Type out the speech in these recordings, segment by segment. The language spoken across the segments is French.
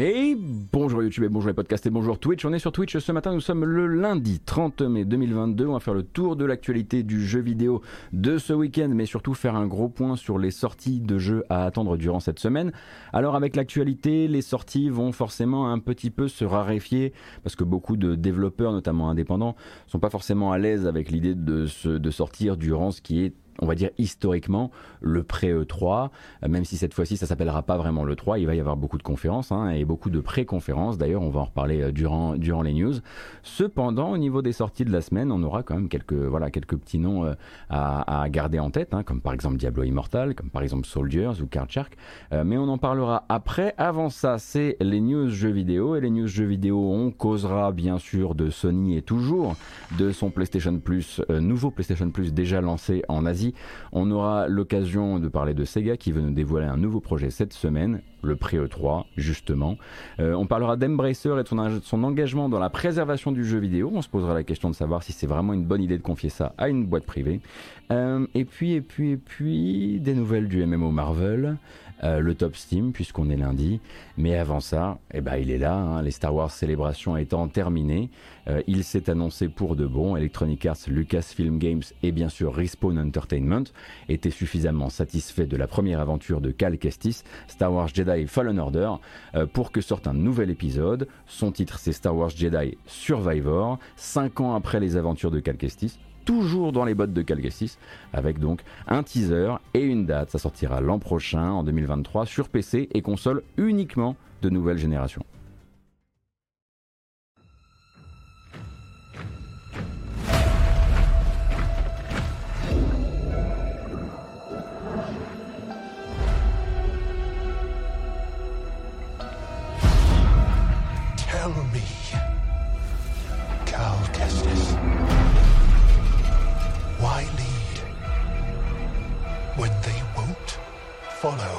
Et bonjour YouTube et bonjour les podcasts et bonjour Twitch. On est sur Twitch ce matin, nous sommes le lundi 30 mai 2022. On va faire le tour de l'actualité du jeu vidéo de ce week-end, mais surtout faire un gros point sur les sorties de jeux à attendre durant cette semaine. Alors avec l'actualité, les sorties vont forcément un petit peu se raréfier parce que beaucoup de développeurs, notamment indépendants, sont pas forcément à l'aise avec l'idée de, de sortir durant ce qui est on va dire historiquement, le pré-E3, euh, même si cette fois-ci ça s'appellera pas vraiment le 3, il va y avoir beaucoup de conférences hein, et beaucoup de pré-conférences. D'ailleurs, on va en reparler euh, durant, les news. Cependant, au niveau des sorties de la semaine, on aura quand même quelques, petits noms euh, à, garder en tête, hein, comme par exemple Diablo Immortal, comme par exemple Soldiers ou Card Shark. mais on en parlera après. Avant ça, c'est les news jeux vidéo. Et les news jeux vidéo, on causera bien sûr de Sony et toujours de son PlayStation Plus, nouveau PlayStation Plus déjà lancé en Asie on aura l'occasion de parler de Sega qui veut nous dévoiler un nouveau projet cette semaine, le Pré E3 justement. Euh, on parlera d'Embracer et de son, engagement dans la préservation du jeu vidéo. On se posera la question de savoir si c'est vraiment une bonne idée de confier ça à une boîte privée. Euh, et puis, et puis, et puis, des nouvelles du MMO Marvel. Euh, le top Steam puisqu'on est lundi. Mais avant ça, eh ben, il est là, hein, les Star Wars célébrations étant terminées. Euh, il s'est annoncé pour de bon. Electronic Arts, Lucasfilm Games et bien sûr Respawn Entertainment étaient suffisamment satisfaits de la première aventure de Cal Kestis, Star Wars Jedi Fallen Order, euh, pour que sorte un nouvel épisode. Son titre c'est Star Wars Jedi Survivor, 5 ans après les aventures de Cal Kestis toujours dans les bottes de Calgastis, avec donc un teaser et une date. Ça sortira l'an prochain, en 2023, sur PC et console uniquement de nouvelle génération. Follow.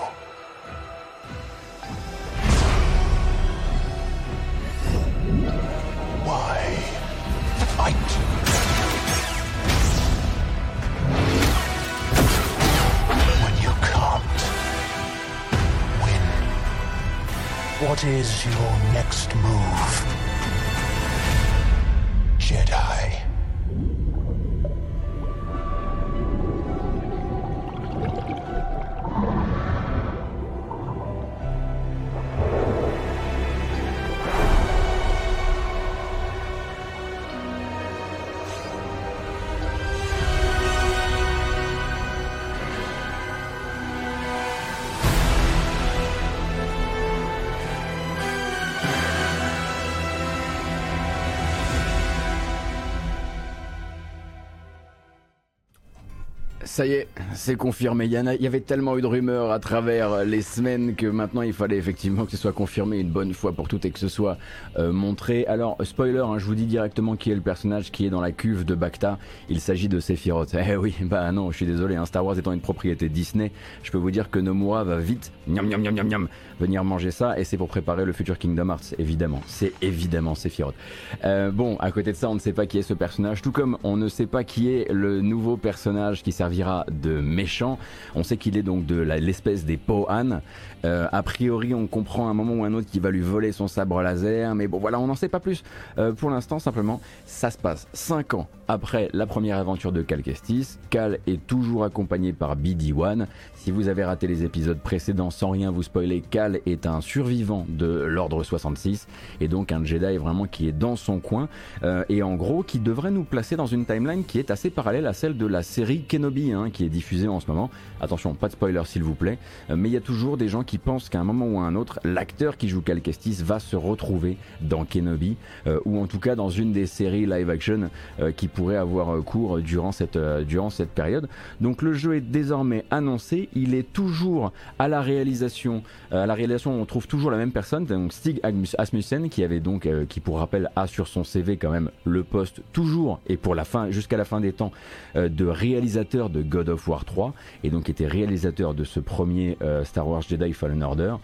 Why fight? What is your next move? Ça y est, c'est confirmé. Il y, avait tellement eu de rumeurs à travers les semaines que maintenant il fallait effectivement que ce soit confirmé une bonne fois pour toutes et que ce soit euh, montré. Alors, spoiler, hein, je vous dis directement qui est le personnage qui est dans la cuve de Bacta. Il s'agit de Sephiroth. Eh oui, bah non, je suis désolé, hein, Star Wars étant une propriété Disney, je peux vous dire que Nomura va vite venir manger ça et c'est pour préparer le futur Kingdom Hearts, évidemment. C'est évidemment Sephiroth. Euh, bon, à côté de ça, on ne sait pas qui est ce personnage, tout comme on ne sait pas qui est le nouveau personnage qui servira de méchant. On sait qu'il est donc de l'espèce des Pohan. Euh, a priori, on comprend un moment ou un autre qu'il va lui voler son sabre laser, mais bon voilà, on n'en sait pas plus. Euh, pour l'instant, simplement, ça se passe 5 ans après la première aventure de Cal Kestis. Cal est toujours accompagné par BD-1. Si vous avez raté les épisodes précédents, sans rien vous spoiler, Cal est un survivant de l'Ordre 66 et donc un Jedi vraiment qui est dans son coin euh, et en gros qui devrait nous placer dans une timeline qui est assez parallèle à celle de la série Kenobi hein, qui est diffusée en ce moment. Attention, pas de spoiler s'il vous plaît, mais il y a toujours des gens qui pensent qu'à un moment ou à un autre, l'acteur qui joue Cal Kestis va se retrouver dans Kenobi, euh, ou en tout cas dans une des séries live action euh, qui pourrait avoir euh, cours durant cette, durant cette période. Donc le jeu est désormais annoncé, il est toujours à la réalisation. à la réalisation, on trouve toujours la même personne, donc Stig Asmussen, qui avait donc, qui pour rappel a sur son CV quand même le poste toujours et pour la fin, jusqu'à la fin des temps, de réalisateur de God of War 3, et donc était réalisateur de ce premier Star Wars Jedi Fallen Order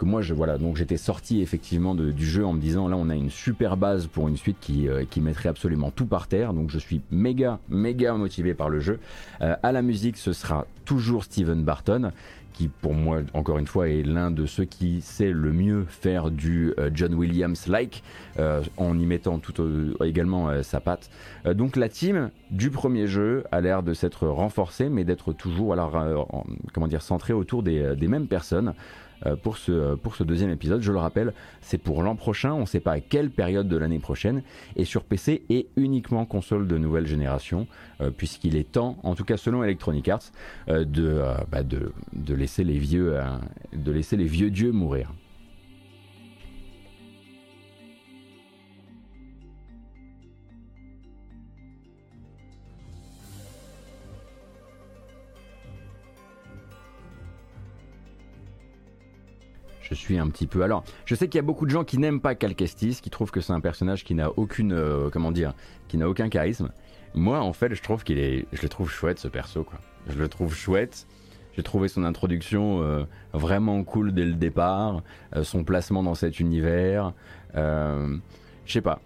que moi je voilà donc j'étais sorti effectivement du jeu en me disant là on a une super base pour une suite qui, euh, qui mettrait absolument tout par terre. Donc je suis méga méga motivé par le jeu. Euh, à la musique ce sera toujours Steven Barton qui pour moi, encore une fois, est l'un de ceux qui sait le mieux faire du euh, John Williams-like, euh, en y mettant tout également sa patte. donc la team du premier jeu a l'air de s'être renforcée, mais d'être toujours alors, comment dire, centrée autour des mêmes personnes. Euh, pour, ce, pour ce deuxième épisode. Je le rappelle, c'est pour l'an prochain, on ne sait pas à quelle période de l'année prochaine, et sur PC et uniquement console de nouvelle génération, euh, puisqu'il est temps, en tout cas selon Electronic Arts, euh, de laisser les vieux dieux mourir. Je suis un petit peu. Alors, je sais qu'il y a beaucoup de gens qui n'aiment pas Cal Kestis, qui trouvent que c'est un personnage qui n'a aucune, euh, comment dire, qui n'a aucun charisme. Moi, en fait, je trouve qu'il est, je le trouve chouette ce perso, quoi. Je le trouve chouette. J'ai trouvé son introduction euh, vraiment cool dès le départ, euh, son placement dans cet univers. je sais pas,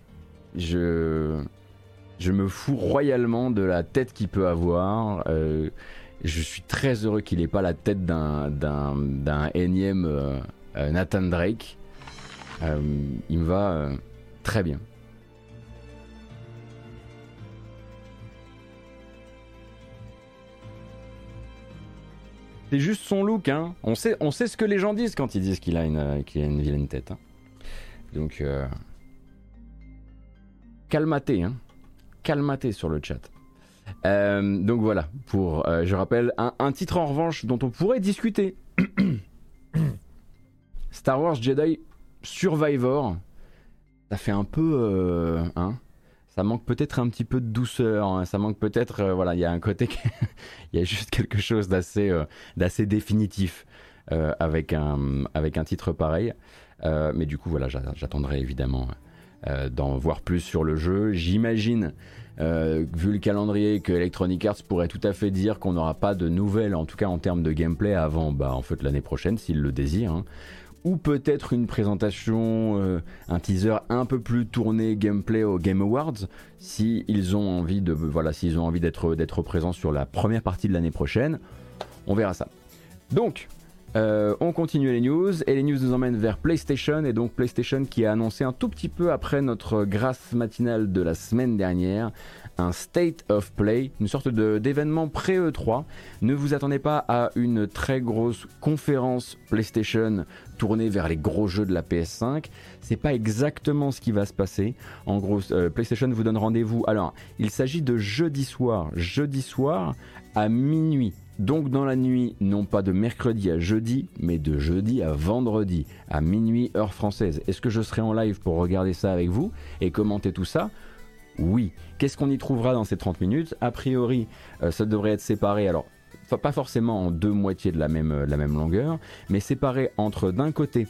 je, me fous royalement de la tête qu'il peut avoir. je suis très heureux qu'il n'ait pas la tête d'un, énième Nathan Drake. Euh, il me va euh, très bien. C'est juste son look, hein. On sait, ce que les gens disent quand ils disent qu'il a une, qu'il vilaine tête. Hein. Donc, euh... calmaté, hein. Calmaté sur le chat. donc voilà, pour, je rappelle, un, titre en revanche dont on pourrait discuter. Star Wars Jedi Survivor, ça fait un peu. Euh, hein, ça manque peut-être un petit peu de douceur. Hein, ça manque peut-être. Euh, voilà, il y a un côté. Il y a juste quelque chose d'assez euh, d'assez définitif avec, un, titre pareil. mais du coup, voilà, j'attendrai évidemment d'en voir plus sur le jeu. J'imagine. vu le calendrier, que Electronic Arts pourrait tout à fait dire qu'on n'aura pas de nouvelles, en tout cas en termes de gameplay, avant bah, en fait, l'année prochaine, s'ils le désirent. Hein ou peut-être une présentation, euh, un teaser un peu plus tourné gameplay au Game Awards, si ils ont envie de, voilà, s'ils ont envie d'être d'être présents sur la première partie de l'année prochaine, on verra ça. Donc, euh, on continue les news et les news nous emmènent vers PlayStation et donc PlayStation qui a annoncé un tout petit peu après notre grâce matinale de la semaine dernière un State of Play, une sorte d'événement pré-E3. Ne vous attendez pas à une très grosse conférence PlayStation tournée vers les gros jeux de la PS5. C'est pas exactement ce qui va se passer. En gros, euh, PlayStation vous donne rendez-vous. Alors, il s'agit de jeudi soir. Jeudi soir à minuit. Donc dans la nuit, non pas de mercredi à jeudi, mais de jeudi à vendredi, à minuit heure française. Est-ce que je serai en live pour regarder ça avec vous et commenter tout ça? Oui. Qu'est-ce qu'on y trouvera dans ces 30 minutes? A priori, euh, ça devrait être séparé, alors pas forcément en deux moitiés de la même, euh, la même longueur, mais séparé entre d'un côté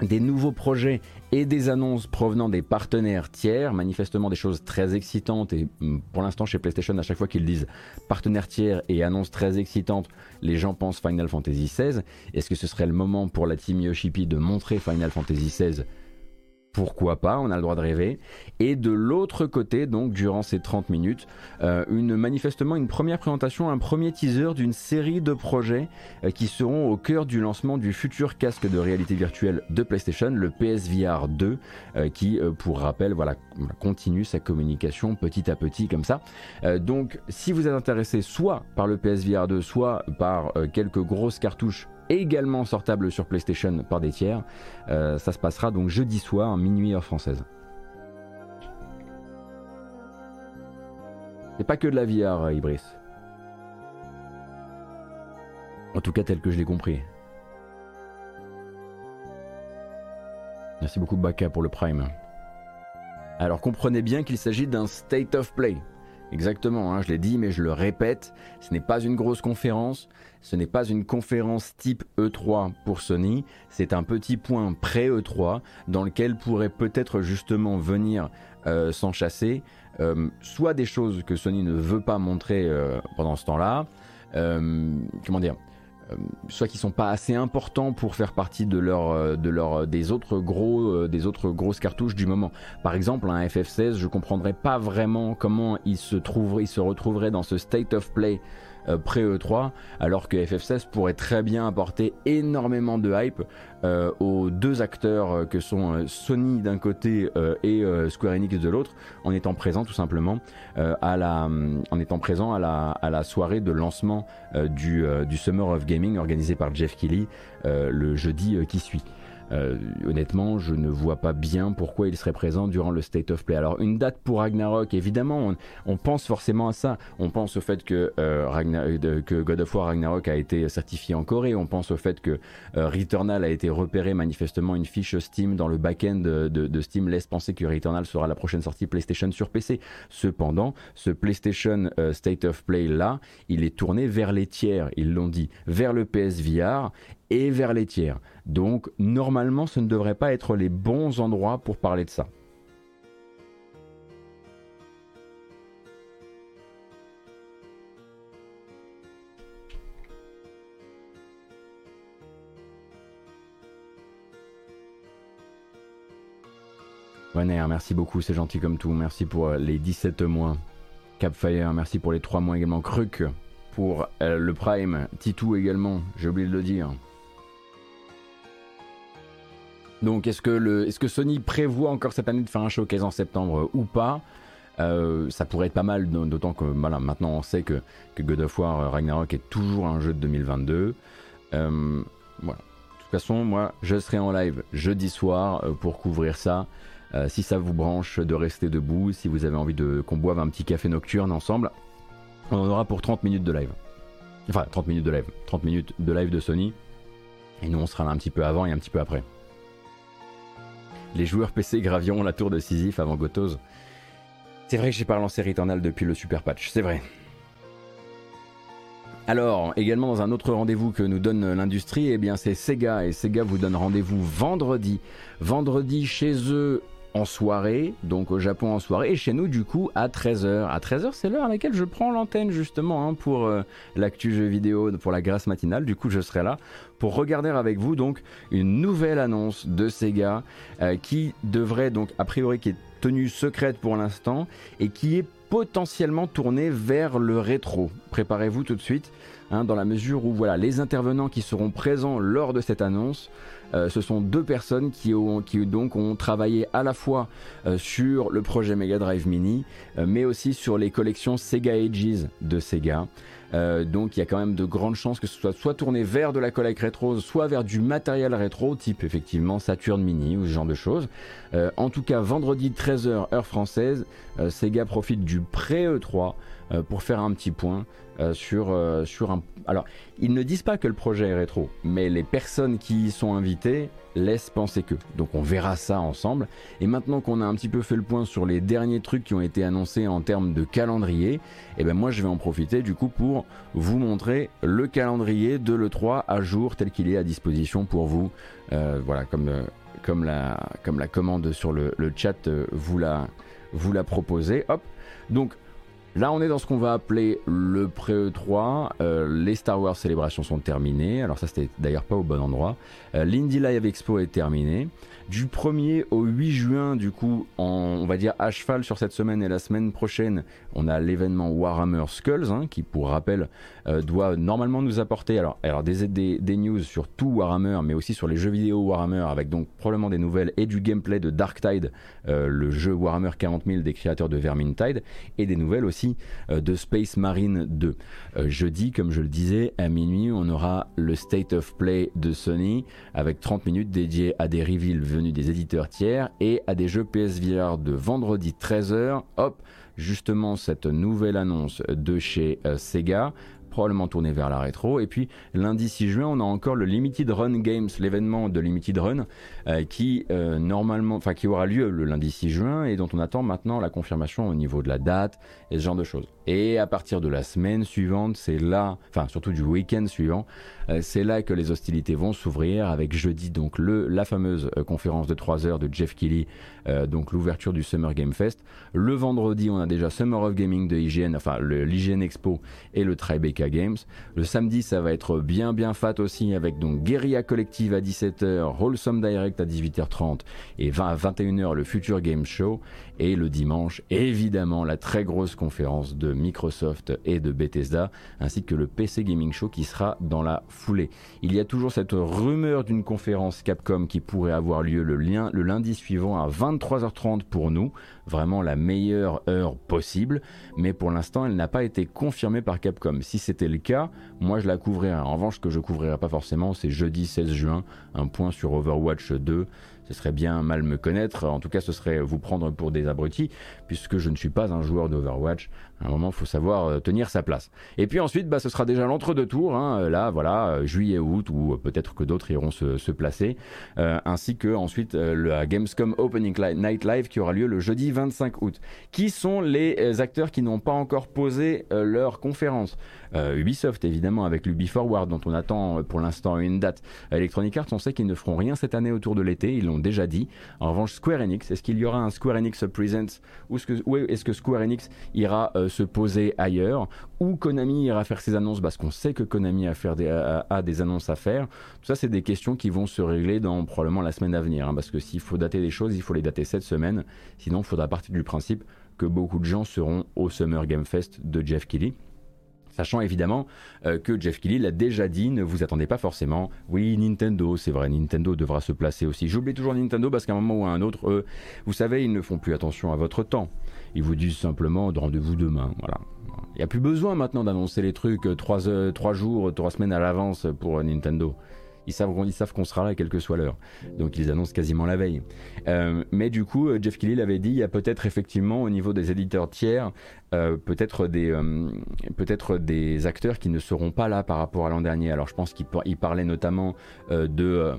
des nouveaux projets et des annonces provenant des partenaires tiers, manifestement des choses très excitantes et mm, pour l'instant chez PlayStation à chaque fois qu'ils disent partenaires tiers et annonces très excitantes, les gens pensent Final Fantasy XVI. Est-ce que ce serait le moment pour la team Yoshipi de montrer Final Fantasy XVI pourquoi pas, on a le droit de rêver. Et de l'autre côté, donc durant ces 30 minutes, euh, une, manifestement une première présentation, un premier teaser d'une série de projets euh, qui seront au cœur du lancement du futur casque de réalité virtuelle de PlayStation, le PSVR 2, euh, qui, pour rappel, voilà, continue sa communication petit à petit comme ça. donc, si vous êtes intéressé soit par le PSVR 2, soit par quelques grosses cartouches également sortable sur PlayStation par des tiers. Euh, ça se passera donc jeudi soir, minuit heure française. C'est pas que de la VR, Ibris. En tout cas, tel que je l'ai compris. Merci beaucoup Baka pour le Prime. Alors comprenez bien qu'il s'agit d'un State of Play. Exactement, hein, je l'ai dit mais je le répète, ce n'est pas une grosse conférence, ce n'est pas une conférence type E3 pour Sony, c'est un petit point pré-E3 dans lequel pourrait peut-être justement venir euh, s'enchasser euh, soit des choses que Sony ne veut pas montrer euh, pendant ce temps-là, comment dire, soit qui sont pas assez importants pour faire partie de leur, de leur des autres gros des autres grosses cartouches du moment. Par exemple, un FF16, je comprendrais pas vraiment comment il se trouverait, il se retrouverait dans ce state of play pré-E3, alors que FF16 pourrait très bien apporter énormément de hype aux deux acteurs que sont Sony d'un côté et Square Enix de l'autre, en étant présent tout simplement à la, en étant présent à la, à la soirée de lancement du, du Summer of Gaming organisé par Jeff Keighley le jeudi qui suit. Euh, honnêtement, je ne vois pas bien pourquoi il serait présent durant le State of Play. Alors, une date pour Ragnarok, évidemment, on, pense forcément à ça. On pense au fait que, euh, que, God of War Ragnarok a été certifié en Corée. On pense au fait que euh, Returnal a été repéré manifestement une fiche Steam dans le back-end de, Steam laisse penser que Returnal sera la prochaine sortie PlayStation sur PC. Cependant, ce PlayStation State of Play là, il est tourné vers les tiers, ils l'ont dit, vers le PSVR et vers les tiers. Donc normalement ce ne devrait pas être les bons endroits pour parler de ça. Wanner, merci beaucoup, c'est gentil comme tout. Merci pour euh, les 17 mois. Capfire, merci pour les 3 mois également. Kruk pour euh, le Prime. Titou également, j'ai oublié de le dire. Donc est-ce que, Sony prévoit encore cette année de faire un showcase en septembre ou pas? Euh, ça pourrait être pas mal, d'autant que maintenant on sait que, God of War euh, Ragnarok est toujours un jeu de 2022. Euh, voilà. De toute façon, moi, je serai en live jeudi soir pour couvrir ça. si ça vous branche de rester debout, si vous avez envie qu'on boive un petit café nocturne ensemble, on en aura pour 30 minutes de live. Enfin, 30 minutes de live. 30 minutes de live de Sony. Et nous, on sera là un petit peu avant et un petit peu après. Les joueurs PC graviront la tour de Sisyphe avant Gotos. C'est vrai que j'ai pas relancé Returnal depuis le super patch, c'est vrai. Alors, également dans un autre rendez-vous que nous donne l'industrie, eh bien c'est Sega et Sega vous donne rendez-vous vendredi. Vendredi chez eux en soirée, donc au Japon en soirée, et chez nous du coup à 13h. À 13h c'est l'heure à laquelle je prends l'antenne justement hein, pour euh, l'actu jeu vidéo, pour la grâce matinale, du coup je serai là pour regarder avec vous donc une nouvelle annonce de Sega euh, qui devrait donc a priori qui est tenue secrète pour l'instant et qui est potentiellement tournée vers le rétro. Préparez-vous tout de suite. Hein, dans la mesure où voilà, les intervenants qui seront présents lors de cette annonce euh, ce sont deux personnes qui, ont, donc travaillé à la fois euh, sur le projet Mega Drive Mini, euh, mais aussi sur les collections Sega Ages de Sega. donc il y a quand même de grandes chances que ce soit soit tourné vers de la collecte rétro, soit vers du matériel rétro, type effectivement Saturn Mini ou ce genre de choses. en tout cas, vendredi 13h heure française, Sega profite du pré-E3 pour faire un petit point sur, sur un alors, ils ne disent pas que le projet est rétro, mais les personnes qui y sont invitées laissent penser que. Donc on verra ça ensemble. Et maintenant qu'on a un petit peu fait le point sur les derniers trucs qui ont été annoncés en termes de calendrier, eh ben moi je vais en profiter du coup pour vous montrer le calendrier de l'E3 à jour tel qu'il est à disposition pour vous. Euh, voilà, comme, euh, comme, la, comme la commande sur le, chat euh, vous la, vous la proposez. Hop. Donc Là, on est dans ce qu'on va appeler le pré-E3. Euh, les Star Wars célébrations sont terminées. Alors ça, c'était d'ailleurs pas au bon endroit. Euh, L'Indie Live Expo est terminé. Du 1er au 8 juin, du coup, on va dire à cheval sur cette semaine et la semaine prochaine, on a l'événement Warhammer Skulls, hein, qui pour rappel euh, doit normalement nous apporter des, des, news sur tout Warhammer, mais aussi sur les jeux vidéo Warhammer, avec donc probablement des nouvelles et du gameplay de Darktide, euh, le jeu Warhammer 40 000 des créateurs de Vermintide, et des nouvelles aussi euh, de Space Marine 2. jeudi, comme je le disais, à minuit, on aura le State of Play de Sony, avec 30 minutes dédiées à des reveals venus des éditeurs tiers et à des jeux PSVR de vendredi 13h. Hop, justement cette nouvelle annonce de chez euh, Sega probablement tourné vers la rétro. Et puis lundi 6 juin, on a encore le Limited Run Games, l'événement de Limited Run, euh, qui euh, normalement, qui aura lieu le lundi 6 juin et dont on attend maintenant la confirmation au niveau de la date et ce genre de choses. Et à partir de la semaine suivante, c'est là, enfin surtout du week-end suivant, c'est là que les hostilités vont s'ouvrir avec jeudi donc le, la fameuse euh, conférence de 3 heures de Jeff Keighley, euh, donc l'ouverture du Summer Game Fest. Le vendredi, on a déjà Summer of Gaming de IGN, enfin l'IGN Expo et le Tribeca Games. Le samedi, ça va être bien bien fat aussi avec donc Guerilla Collective à 17h, Wholesome Direct à 18h30 et 20 à 21h le Future Game Show. Et le dimanche, évidemment, la très grosse conférence de Microsoft et de Bethesda, ainsi que le PC Gaming Show qui sera dans la foulée. Il y a toujours cette rumeur d'une conférence Capcom qui pourrait avoir lieu le, lundi suivant à 23h30 pour nous, vraiment la meilleure heure possible, mais pour l'instant elle n'a pas été confirmée par Capcom. Si c'était le cas, moi je la couvrirai. En revanche, ce que je couvrirai pas forcément, c'est jeudi 16 juin, un point sur Overwatch 2 ce serait bien mal me connaître. En tout cas, ce serait vous prendre pour des abrutis, puisque je ne suis pas un joueur d'Overwatch. À un moment, il faut savoir euh, tenir sa place. Et puis ensuite, bah, ce sera déjà l'entre-deux tours. Hein. Là, voilà, euh, juillet, août, ou peut-être que d'autres iront se, placer. Euh, ainsi que ensuite le Gamescom Opening Night Live qui aura lieu le jeudi 25 août. Qui sont les acteurs qui n'ont pas encore posé leur conférence? Ubisoft, évidemment, avec l'Ubi Forward, dont on attend pour l'instant une date. Electronic Arts, on sait qu'ils ne feront rien cette année autour de l'été. Ils l'ont déjà dit. En revanche, Square Enix, est-ce qu'il y aura un Square Enix Presents ou est-ce que, Square Enix ira euh, se poser ailleurs? Ou Konami ira faire ses annonces parce qu'on sait que Konami a, faire des, a, des annonces à faire. Tout ça, c'est des questions qui vont se régler dans probablement la semaine à venir. Hein, parce que s'il faut dater des choses, il faut les dater cette semaine. Sinon, il faudra partir du principe que beaucoup de gens seront au Summer Game Fest de Jeff Kelly. Sachant évidemment euh, que Jeff Kelly l'a déjà dit, ne vous attendez pas forcément. Oui, Nintendo, c'est vrai, Nintendo devra se placer aussi. J'oublie toujours Nintendo parce qu'à un moment ou à un autre, eux, vous savez, ils ne font plus attention à votre temps. Ils vous disent simplement rendez-vous demain. Voilà. Il n'y a plus besoin maintenant d'annoncer les trucs 3, euh, jours, 3 semaines à l'avance pour Nintendo. Ils savent, qu'on sera là, quelle que soit l'heure. Donc ils annoncent quasiment la veille. Euh, mais du coup, euh, Jeff Kelly l'avait dit, il y a peut-être effectivement au niveau des éditeurs tiers, euh, peut-être des, peut-être des acteurs qui ne seront pas là par rapport à l'an dernier. Alors je pense qu'il parlait notamment de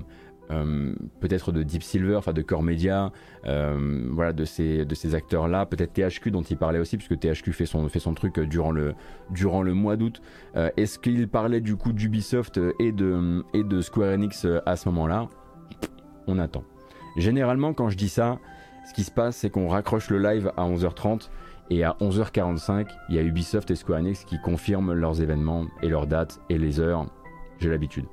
euh, peut-être de Deep Silver, enfin de Core Media, euh, voilà, de ces, de ces acteurs-là, peut-être THQ dont il parlait aussi, puisque THQ fait son, fait son truc durant le, durant le mois d'août. Euh, est-ce qu'il parlait du coup d'Ubisoft et de, et de Square Enix à ce moment-là? On attend. Généralement, quand je dis ça, ce qui se passe, c'est qu'on raccroche le live à 11h30 et à 11h45, il y a Ubisoft et Square Enix qui confirment leurs événements et leurs dates et les heures. J'ai l'habitude.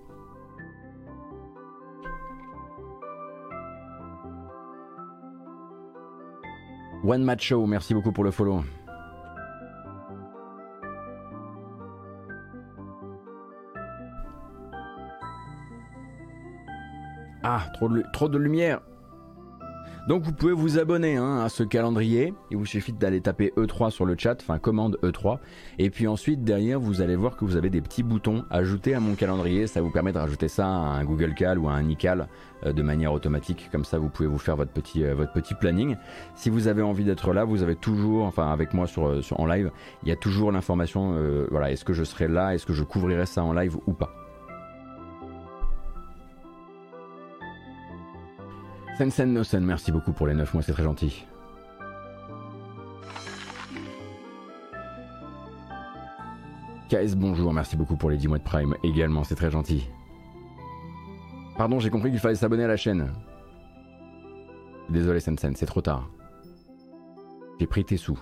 One Match Show, merci beaucoup pour le follow. Ah, trop de, trop de lumière. Donc vous pouvez vous abonner hein, à ce calendrier. Il vous suffit d'aller taper E3 sur le chat, enfin commande E3. Et puis ensuite derrière vous allez voir que vous avez des petits boutons ajouter à mon calendrier. Ça vous permet de rajouter ça à un Google Cal ou à un iCal euh, de manière automatique. Comme ça vous pouvez vous faire votre petit, euh, votre petit planning. Si vous avez envie d'être là, vous avez toujours, enfin avec moi sur, euh, en live, il y a toujours l'information. voilà, est-ce que je serai là, est-ce que je couvrirai ça en live ou pas? Sensen Nosen, merci beaucoup pour les 9 mois, c'est très gentil. KS, bonjour, merci beaucoup pour les 10 mois de Prime également, c'est très gentil. Pardon, j'ai compris qu'il fallait s'abonner à la chaîne. Désolé Sensen, c'est trop tard. J'ai pris tes sous.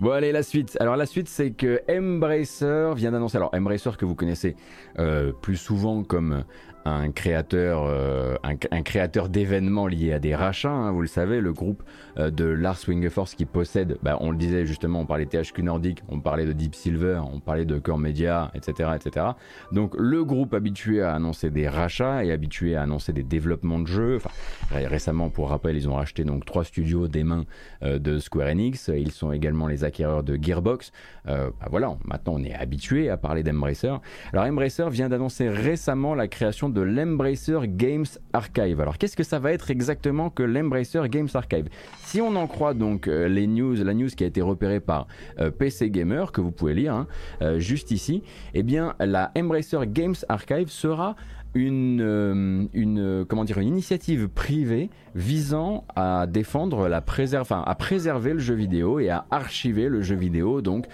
Bon allez la suite. Alors la suite c'est que Embracer vient d'annoncer. Alors Embracer que vous connaissez euh, plus souvent comme un créateur, euh, un, créateur d'événements liés à des rachats. Hein, vous le savez, le groupe euh, de Lars Wingeforce qui possède, bah, on le disait justement, on parlait THQ Nordic, on parlait de Deep Silver, on parlait de Core Media, etc., etc. Donc le groupe habitué à annoncer des rachats et habitué à annoncer des développements de jeux. Enfin, récemment, pour rappel, ils ont racheté donc trois studios des mains euh, de Square Enix. Ils sont également les acquéreurs de Gearbox. Bah, voilà, maintenant on est habitué à parler d'Embracer. Alors Embracer vient d'annoncer récemment la création de de l'Embracer Games Archive. Alors qu'est-ce que ça va être exactement que l'Embracer Games Archive? Si on en croit donc euh, les news, la news qui a été repérée par euh, PC Gamer, que vous pouvez lire hein, euh, juste ici, eh bien la Embracer Games Archive sera une, une, comment dire, une initiative privée visant à défendre la préserve, à préserver le jeu vidéo et à archiver le jeu vidéo. Donc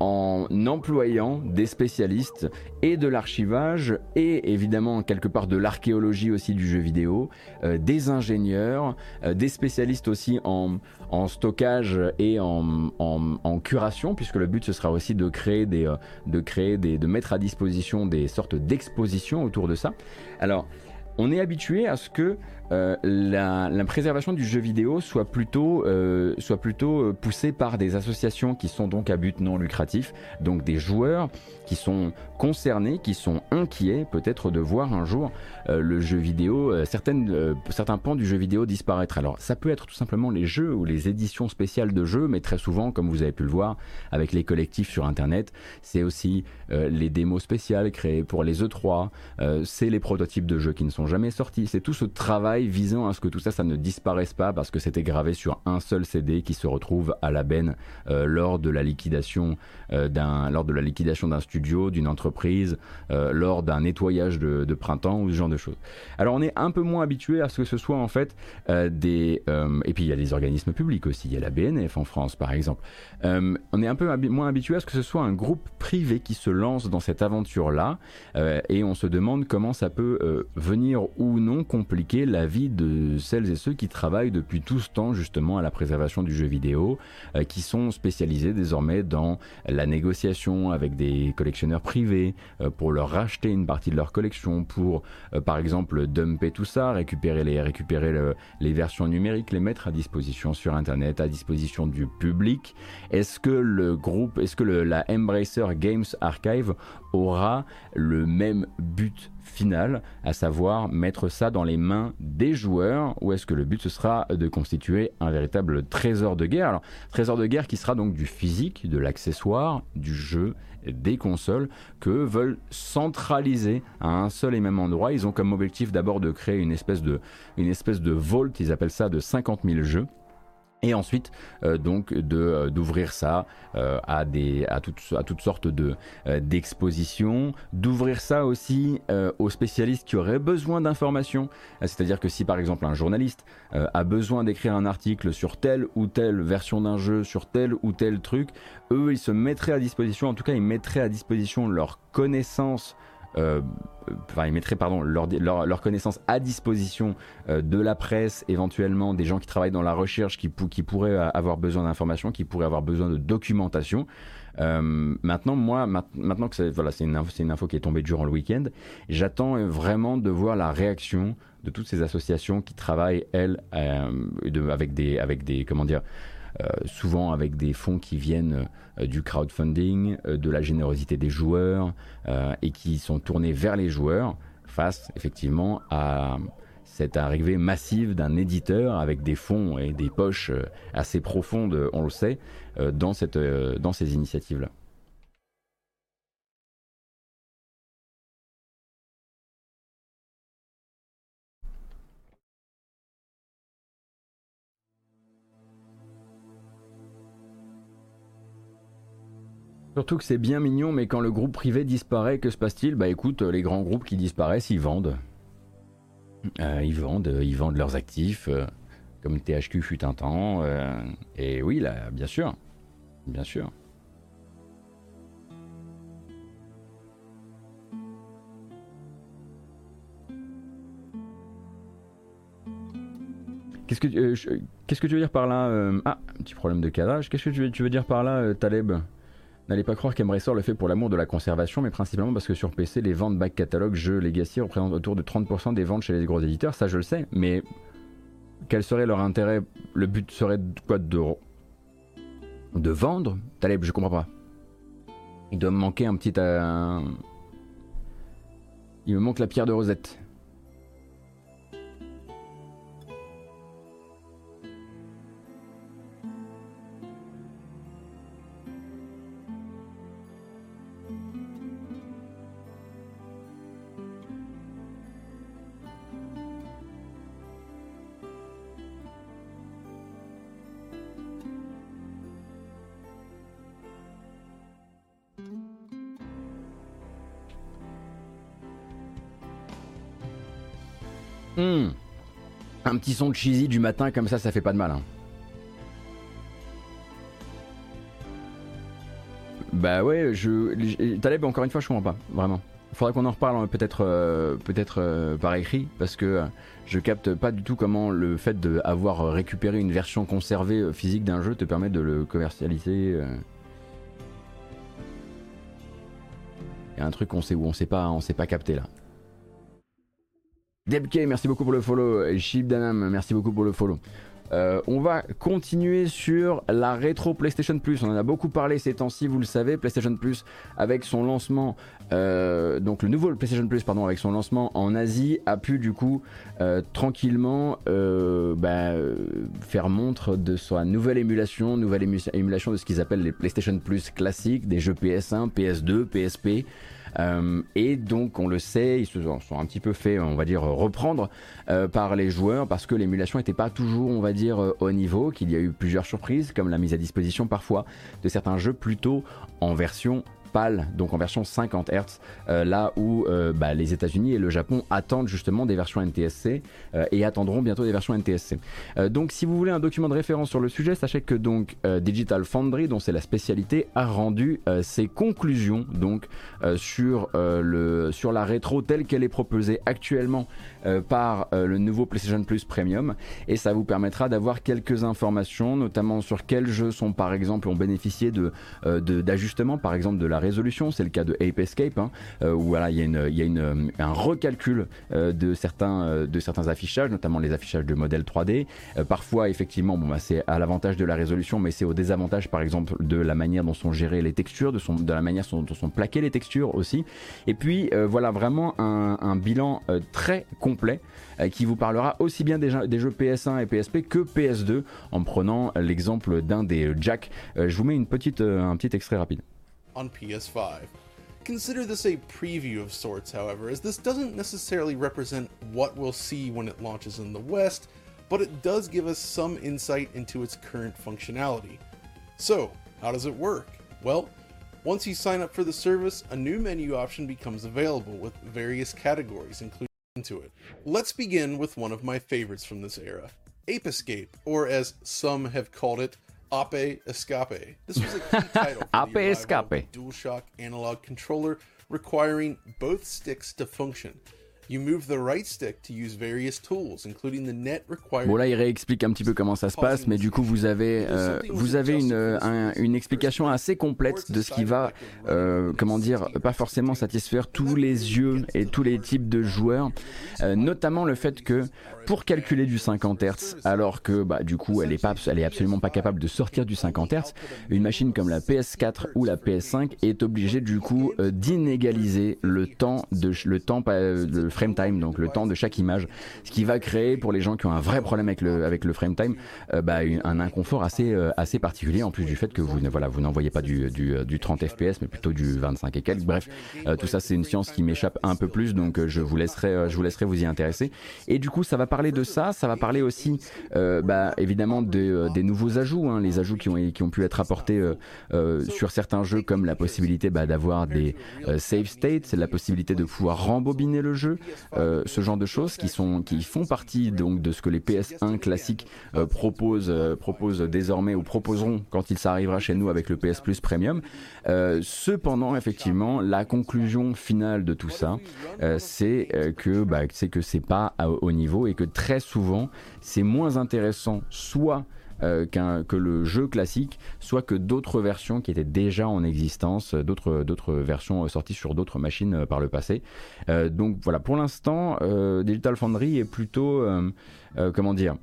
en employant des spécialistes et de l'archivage et évidemment quelque part de l'archéologie aussi du jeu vidéo, euh, des ingénieurs, euh, des spécialistes aussi en, stockage et en, curation, puisque le but ce sera aussi de créer des, euh, de créer des, de mettre à disposition des sortes d'expositions autour de ça. Alors, on est habitué à ce que euh, la, préservation du jeu vidéo soit plutôt, euh, soit plutôt euh, poussée par des associations qui sont donc à but non lucratif, donc des joueurs qui sont concernés, qui sont inquiets peut-être de voir un jour le jeu vidéo, certaines, certains pans du jeu vidéo disparaître. Alors ça peut être tout simplement les jeux ou les éditions spéciales de jeux, mais très souvent, comme vous avez pu le voir avec les collectifs sur Internet, c'est aussi les démos spéciales créées pour les E3, c'est les prototypes de jeux qui ne sont jamais sortis, c'est tout ce travail visant à ce que tout ça, ça ne disparaisse pas parce que c'était gravé sur un seul CD qui se retrouve à la benne euh, lors de la liquidation euh, d'un lors de la liquidation d'un studio, d'une entreprise, euh, lors d'un nettoyage de, printemps ou ce genre de choses. Alors on est un peu moins habitué à ce que ce soit en fait des et puis il y a les organismes publics aussi, il y a la BNF en France par exemple. on est un peu moins habitué à ce que ce soit un groupe privé qui se lance dans cette aventure là et on se demande comment ça peut venir ou non compliquer la de celles et ceux qui travaillent depuis tout ce temps justement à la préservation du jeu vidéo, euh, qui sont spécialisés désormais dans la négociation avec des collectionneurs privés euh, pour leur racheter une partie de leur collection, pour euh, par exemple dumper tout ça, récupérer les récupérer les versions numériques, les mettre à disposition sur internet, à disposition du public. Est-ce que le groupe, est-ce que la Embracer Games Archive aura le même but final, à savoir mettre ça dans les mains des joueurs, ou est-ce que le but ce sera de constituer un véritable trésor de guerre? Alors, trésor de guerre qui sera donc du physique, de l'accessoire, du jeu, des consoles que veulent centraliser à un seul et même endroit. Ils ont comme objectif d'abord de créer une espèce de, une espèce de vault, ils appellent ça de 50 000 jeux et ensuite euh, donc de euh, d'ouvrir ça euh, à des à toutes à toutes sortes de d'expositions. D'ouvrir ça aussi aux spécialistes qui auraient besoin d'informations. C'est-à-dire que si par exemple un journaliste a besoin d'écrire un article sur telle ou telle version d'un jeu sur tel ou tel truc eux ils se mettraient à disposition en tout cas ils mettraient à disposition leur connaissance euh, enfin ils mettraient pardon leur, leur, connaissance à disposition euh, de la presse, éventuellement des gens qui travaillent dans la recherche, qui, pourraient avoir besoin d'informations, qui pourraient avoir besoin de documentation. Euh, maintenant, moi, maintenant que c'est voilà, une, une info qui est tombée durant le week-end, j'attends vraiment de voir la réaction de toutes ces associations qui travaillent elles de, avec des avec des comment dire euh, souvent avec des fonds qui viennent euh, du crowdfunding, euh, de la générosité des joueurs et qui sont tournés vers les joueurs face effectivement à cette arrivée massive d'un éditeur avec des fonds et des poches assez profondes, on le sait, dans, cette, dans ces initiatives-là. Surtout que c'est bien mignon, mais quand le groupe privé disparaît, que se passe-t-il Bah écoute, les grands groupes qui disparaissent, ils vendent. Euh, ils vendent, ils vendent leurs actifs, euh, comme THQ fut un temps. Euh, et oui, là, bien sûr, bien sûr. Qu'est-ce que, tu veux dire par là Ah, petit problème de cadrage. Qu'est-ce que tu veux dire par là, Taleb? N'allez pas croire qu'Embracer le fait pour l'amour de la conservation, mais principalement parce que sur PC, les ventes back catalogue jeux Legacy représentent autour de 30% des ventes chez les gros éditeurs, ça je le sais, mais quel serait leur intérêt? Le but serait quoi? De, de vendre? Taleb, je comprends pas. Il doit me manquer un petit... Euh, il me manque la pierre de Rosette. Petit son de cheesy du matin comme ça, ça fait pas de mal. Hein. Bah ouais, je. Taleb, encore une fois, je comprends pas, vraiment. Faudrait qu'on en reparle hein, peut-être euh, peut-être euh, par écrit parce que euh, je capte pas du tout comment le fait d'avoir récupéré une version conservée physique d'un jeu te permet de le commercialiser. Il y a un truc qu'on sait où on sait pas on sait pas capter là. Debk, merci beaucoup pour le follow. Shib Danam, merci beaucoup pour le follow. Euh, on va continuer sur la rétro PlayStation Plus. On en a beaucoup parlé ces temps-ci, vous le savez. PlayStation Plus avec son lancement, euh, donc le nouveau PlayStation Plus, pardon, avec son lancement en Asie, a pu du coup euh, tranquillement bah, faire montre de sa nouvelle émulation, nouvelle émulation de ce qu'ils appellent les PlayStation Plus classiques, des jeux PS1, PS2, PSP. Euh, et donc, on le sait, ils se sont un petit peu fait, on va dire, reprendre euh, par les joueurs parce que l'émulation n'était pas toujours, on va dire, euh, au niveau, qu'il y a eu plusieurs surprises, comme la mise à disposition parfois de certains jeux plutôt en version Donc en version 50 Hz, euh, là où euh, bah, les États-Unis et le Japon attendent justement des versions NTSC euh, et attendront bientôt des versions NTSC. donc si vous voulez un document de référence sur le sujet, sachez que donc Digital Foundry, dont c'est la spécialité, a rendu ses conclusions donc sur, le, sur la rétro telle qu'elle est proposée actuellement par le nouveau PlayStation Plus Premium et ça vous permettra d'avoir quelques informations, notamment sur quels jeux sont par exemple ont bénéficié de d'ajustements, par exemple de la résolution. C'est le cas de Ape Escape, hein, euh, où voilà, il y a, une, y a une, un recalcul euh, de, certains, euh, de certains affichages, notamment les affichages de modèles 3D. parfois, effectivement, bon, bah, c'est à l'avantage de la résolution, mais c'est au désavantage, par exemple, de la manière dont sont gérées les textures, de, son, de la manière dont sont plaquées les textures aussi. Et puis, voilà, vraiment un, bilan très complet qui vous parlera aussi bien des, des, jeux PS1 et PSP que PS2 en prenant l'exemple d'un des jacks. je vous mets une petite, un petit extrait rapide. On PS5. Consider this a preview of sorts, however, as this doesn't necessarily represent what we'll see when it launches in the West, but it does give us some insight into its current functionality. So, how does it work? Well, once you sign up for the service, a new menu option becomes available with various categories included into it. Let's begin with one of my favorites from this era, Ape Escape, or as some have called it, Ape Escape. This was a key title for Ape the Escape. DualShock analog controller requiring both sticks to function. Bon là il réexplique un petit peu comment ça se passe, mais du coup vous avez euh, vous avez une, une explication assez complète de ce qui va euh, comment dire pas forcément satisfaire tous les yeux et tous les types de joueurs, euh, notamment le fait que pour calculer du 50 Hz, alors que bah, du coup elle est pas elle est absolument pas capable de sortir du 50 Hz, une machine comme la PS4 ou la PS5 est obligée du coup d'inégaliser le temps de le temps de frame time, donc le temps de chaque image, ce qui va créer pour les gens qui ont un vrai problème avec le, avec le frame time, euh, bah, un inconfort assez, euh, assez particulier, en plus du fait que vous, voilà, vous n'envoyez pas du, du, du, 30 fps, mais plutôt du 25 et quelques. Bref, euh, tout ça c'est une science qui m'échappe un peu plus, donc je vous laisserai, je vous laisserai vous y intéresser. Et du coup, ça va parler de ça, ça va parler aussi, bah, évidemment, de, des nouveaux ajouts, hein, les ajouts qui ont, qui ont pu être apportés sur certains jeux, comme la possibilité bah, d'avoir des save states, la possibilité de pouvoir rembobiner le jeu, euh, ce genre de choses qui sont qui font partie donc de ce que les PS1 classiques euh, proposent euh, proposent désormais ou proposeront quand il s'arrivera chez nous avec le PS Plus Premium. cependant, effectivement, la conclusion finale de tout ça, c'est que bah, c'est que c'est pas au niveau et que très souvent c'est moins intéressant soit euh, que le jeu classique, soit que d'autres versions qui étaient déjà en existence, euh, d'autres, d'autres versions euh, sorties sur d'autres machines par le passé. donc voilà, pour l'instant, Digital Foundry est plutôt, comment dire,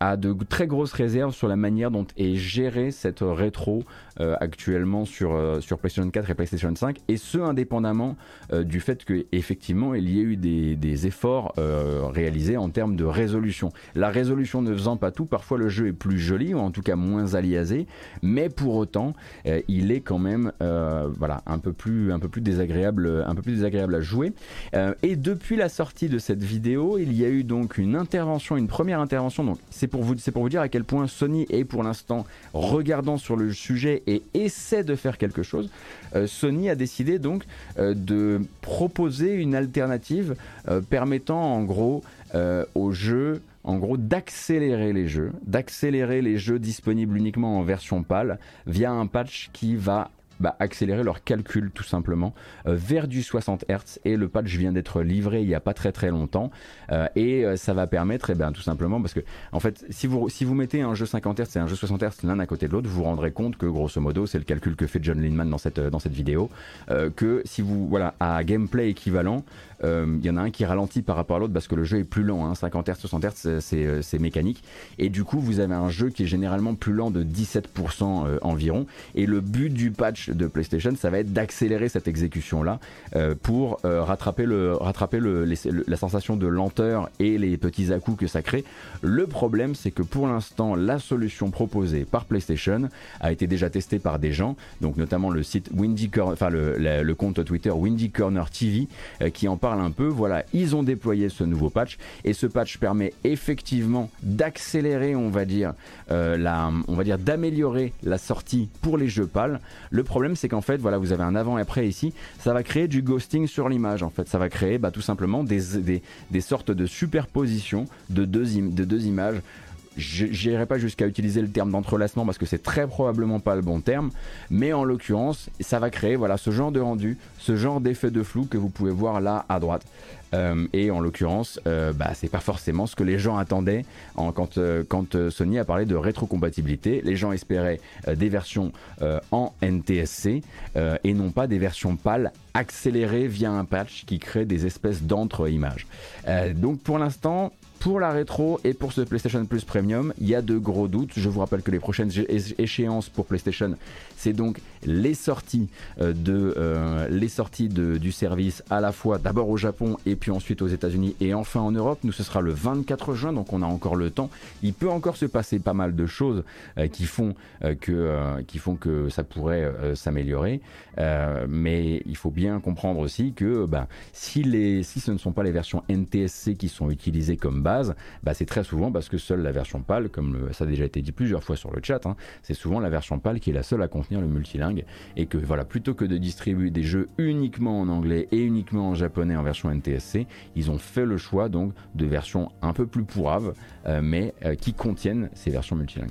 a de très grosses réserves sur la manière dont est gérée cette rétro euh, actuellement sur, euh, sur PlayStation 4 et PlayStation 5, et ce indépendamment euh, du fait qu'effectivement il y ait eu des, des efforts réalisés en termes de résolution. La résolution ne faisant pas tout, parfois le jeu est plus joli, ou en tout cas moins aliasé, mais pour autant il est quand même voilà, un, peu plus, un, peu plus désagréable, un peu plus désagréable à jouer. et depuis la sortie de cette vidéo, il y a eu donc une intervention, une première intervention, donc c'est c'est pour, vous, dire à quel point Sony est pour l'instant regardant sur le sujet et essaie de faire quelque chose. Sony a décidé donc de proposer une alternative permettant en gros aux jeux en gros d'accélérer les jeux, d'accélérer les jeux disponibles uniquement en version PAL via un patch qui va bah, accélérer leur calcul tout simplement euh, vers du 60 Hz et le patch vient d'être livré il n'y a pas très très longtemps. Euh, et euh, ça va permettre eh ben, tout simplement parce que en fait si vous, si vous mettez un jeu 50 Hz et un jeu 60 Hz l'un à côté de l'autre vous vous rendrez compte que grosso modo c'est le calcul que fait John Linman dans cette, dans cette vidéo que si vous voilà à gameplay équivalent il y en a un qui ralentit par rapport à l'autre parce que le jeu est plus lent. Hein. 50 Hz, 60 Hz, c'est mécanique. Et du coup, vous avez un jeu qui est généralement plus lent de 17% environ. Et le but du patch de PlayStation, ça va être d'accélérer cette exécution-là euh, pour euh, rattraper, le, rattraper le, la sensation de lenteur et les petits à que ça crée. Le problème, c'est que pour l'instant, la solution proposée par PlayStation a été déjà testée par des gens, donc notamment le site Windy Corner, enfin le, compte Twitter Windy Corner TV euh, qui en parle un peu. Voilà, ils ont déployé ce nouveau patch et ce patch permet effectivement d'accélérer, on va dire, la, on va dire d'améliorer la sortie pour les jeux PAL. Le problème c'est qu'en fait, voilà, vous avez un avant et après ici. Ça va créer du ghosting sur l'image. En fait, ça va créer bah, tout simplement des, des, sortes de superpositions de deux images n'irai pas jusqu'à utiliser le terme d'entrelacement parce que c'est très probablement pas le bon terme, mais en l'occurrence, ça va créer voilà ce genre de rendu, ce genre d'effet de flou que vous pouvez voir là à droite. Euh, et en l'occurrence, euh, bah, c'est pas forcément ce que les gens attendaient quand, euh, quand Sony a parlé de rétrocompatibilité. Les gens espéraient des versions en NTSC et non pas des versions PAL accélérées via un patch qui crée des espèces d'entre-images. donc pour l'instant, pour la rétro et pour ce PlayStation Plus Premium, il y a de gros doutes. Je vous rappelle que les prochaines échéances pour PlayStation, c'est donc les sorties, euh, de, euh, les sorties du service à la fois d'abord au Japon et puis ensuite aux États-Unis et enfin en Europe. Nous, ce sera le 24 juin, donc on a encore le temps. Il peut encore se passer pas mal de choses euh, qui, font, que, qui font que ça pourrait s'améliorer. mais il faut bien comprendre aussi que bah, si, les, si ce ne sont pas les versions NTSC qui sont utilisées comme base, bah, c'est très souvent parce que seule la version PAL, comme ça a déjà été dit plusieurs fois sur le chat, hein, c'est souvent la version PAL qui est la seule à contenir le multilingue et que voilà, plutôt que de distribuer des jeux uniquement en anglais et uniquement en japonais en version NTSC, ils ont fait le choix donc de versions un peu plus pourraves, euh, mais euh, qui contiennent ces versions multilingues.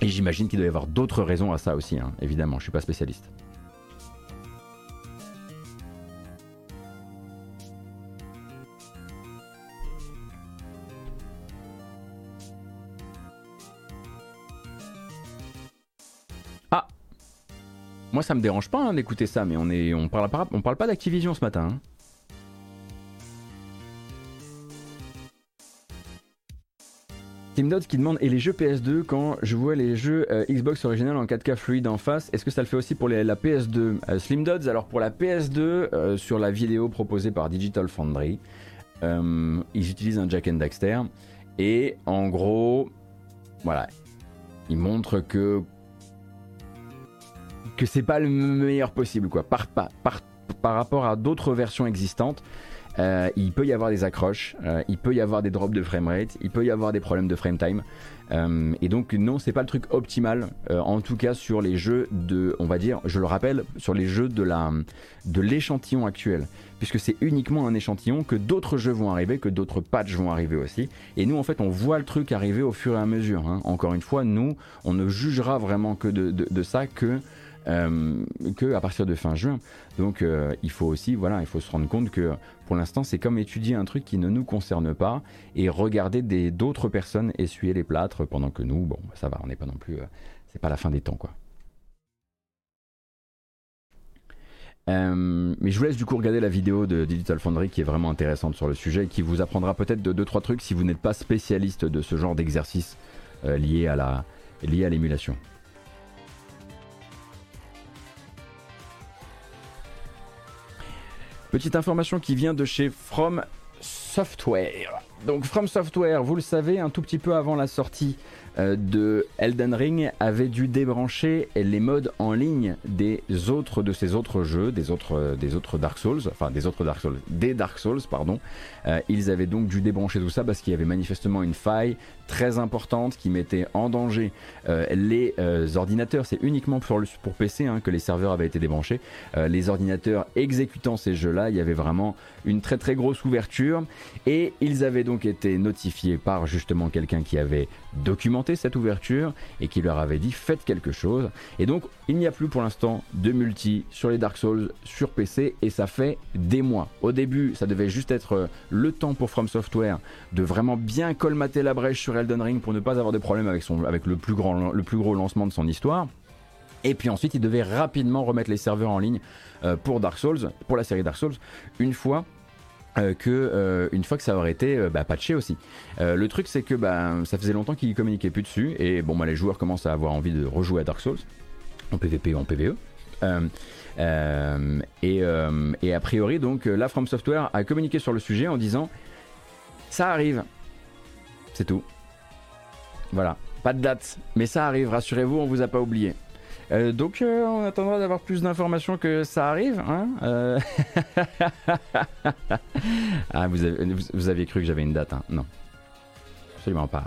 Et j'imagine qu'il doit y avoir d'autres raisons à ça aussi, hein, évidemment, je suis pas spécialiste. Moi, ça me dérange pas hein, d'écouter ça, mais on est, on parle pas, on parle pas d'Activision ce matin. Hein. Tim Dodds qui demande et les jeux PS2 quand je vois les jeux euh, Xbox original en 4K fluide en face, est-ce que ça le fait aussi pour la PS2 euh, Slim Dodds, alors pour la PS2 euh, sur la vidéo proposée par Digital Foundry, ils utilisent un Jack and Daxter et en gros, voilà, ils montrent que que c'est pas le meilleur possible quoi. Par, par, par, rapport à d'autres versions existantes, euh, il peut y avoir des accroches, euh, il peut y avoir des drops de framerate, il peut y avoir des problèmes de frame time. Euh, et donc non, c'est pas le truc optimal, en tout cas sur les jeux de, on va dire, je le rappelle, sur les jeux de la, de l'échantillon actuel, puisque c'est uniquement un échantillon que d'autres jeux vont arriver, que d'autres patchs vont arriver aussi. Et nous, en fait, on voit le truc arriver au fur et à mesure. Hein. Encore une fois, nous, on ne jugera vraiment que de, de ça que euh, que à partir de fin juin. Donc euh, il faut aussi, voilà, il faut se rendre compte que pour l'instant c'est comme étudier un truc qui ne nous concerne pas et regarder d'autres personnes essuyer les plâtres pendant que nous, bon, ça va, on n'est pas non plus, euh, c'est pas la fin des temps quoi. mais je vous laisse du coup regarder la vidéo de Digital Foundry qui est vraiment intéressante sur le sujet et qui vous apprendra peut-être de 2-3 trucs si vous n'êtes pas spécialiste de ce genre d'exercice lié à l'émulation. Petite information qui vient de chez From Software. donc From Software, vous le savez, un tout petit peu avant la sortie de Elden Ring avait dû débrancher les modes en ligne des autres de ces autres jeux, des autres, euh, Dark Souls, enfin des autres Dark Souls, des Dark Souls, pardon. Euh, ils avaient donc dû débrancher tout ça parce qu'il y avait manifestement une faille très importante qui mettait en danger les ordinateurs. C'est uniquement pour, pour PC hein, que les serveurs avaient été débranchés. les ordinateurs exécutant ces jeux-là, il y avait vraiment une très très grosse ouverture et ils avaient donc été notifiés par justement quelqu'un qui avait documenté cette ouverture et qui leur avait dit faites quelque chose. Et donc il n'y a plus pour l'instant de multi sur les Dark Souls sur PC et ça fait des mois. Au début ça devait juste être euh, le temps pour From Software de vraiment bien colmater la brèche sur Elden Ring pour ne pas avoir de problème avec, son, avec le, plus grand, le plus gros lancement de son histoire. Et puis ensuite, il devait rapidement remettre les serveurs en ligne euh, pour Dark Souls, pour la série Dark Souls, une fois euh, que euh, une fois que ça aurait été euh, bah, patché aussi. le truc c'est que bah, ça faisait longtemps qu'ils communiquaient plus dessus et bon bah, les joueurs commencent à avoir envie de rejouer à Dark Souls en PvP ou en PvE. Et, a priori donc la From Software a communiqué sur le sujet en disant ça arrive, c'est tout. Voilà, pas de date, mais ça arrive, rassurez-vous, on vous a pas oublié. Euh, donc euh, on attendra d'avoir plus d'informations que ça arrive. Hein euh. ah, vous, avez, aviez cru que j'avais une date hein Non. Absolument pas.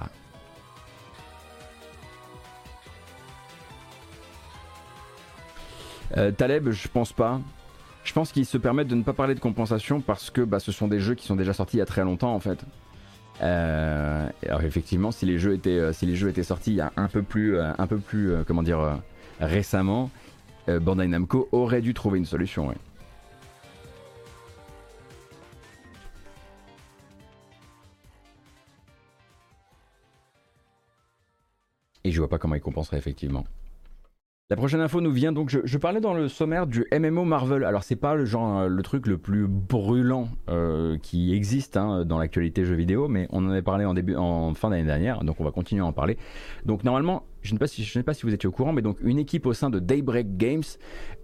Taleb, je pense pas. Je pense qu'ils se permettent de ne pas parler de compensation parce que bah, ce sont des jeux qui sont déjà sortis il y a très longtemps en fait. alors effectivement, si les jeux étaient, si les jeux étaient sortis il y a un peu plus, un peu plus, comment dire, récemment, euh, Bandai Namco aurait dû trouver une solution. Et je vois pas comment il compenserait effectivement. La prochaine info nous vient donc, je, parlais dans le sommaire du MMO Marvel. Alors c'est pas le genre, le truc le plus brûlant euh, qui existe hein, dans l'actualité jeux vidéo, mais on en avait parlé en début, en fin d'année dernière, donc on va continuer à en parler. Donc normalement, je ne, sais pas si, vous étiez au courant, mais donc une équipe au sein de Daybreak Games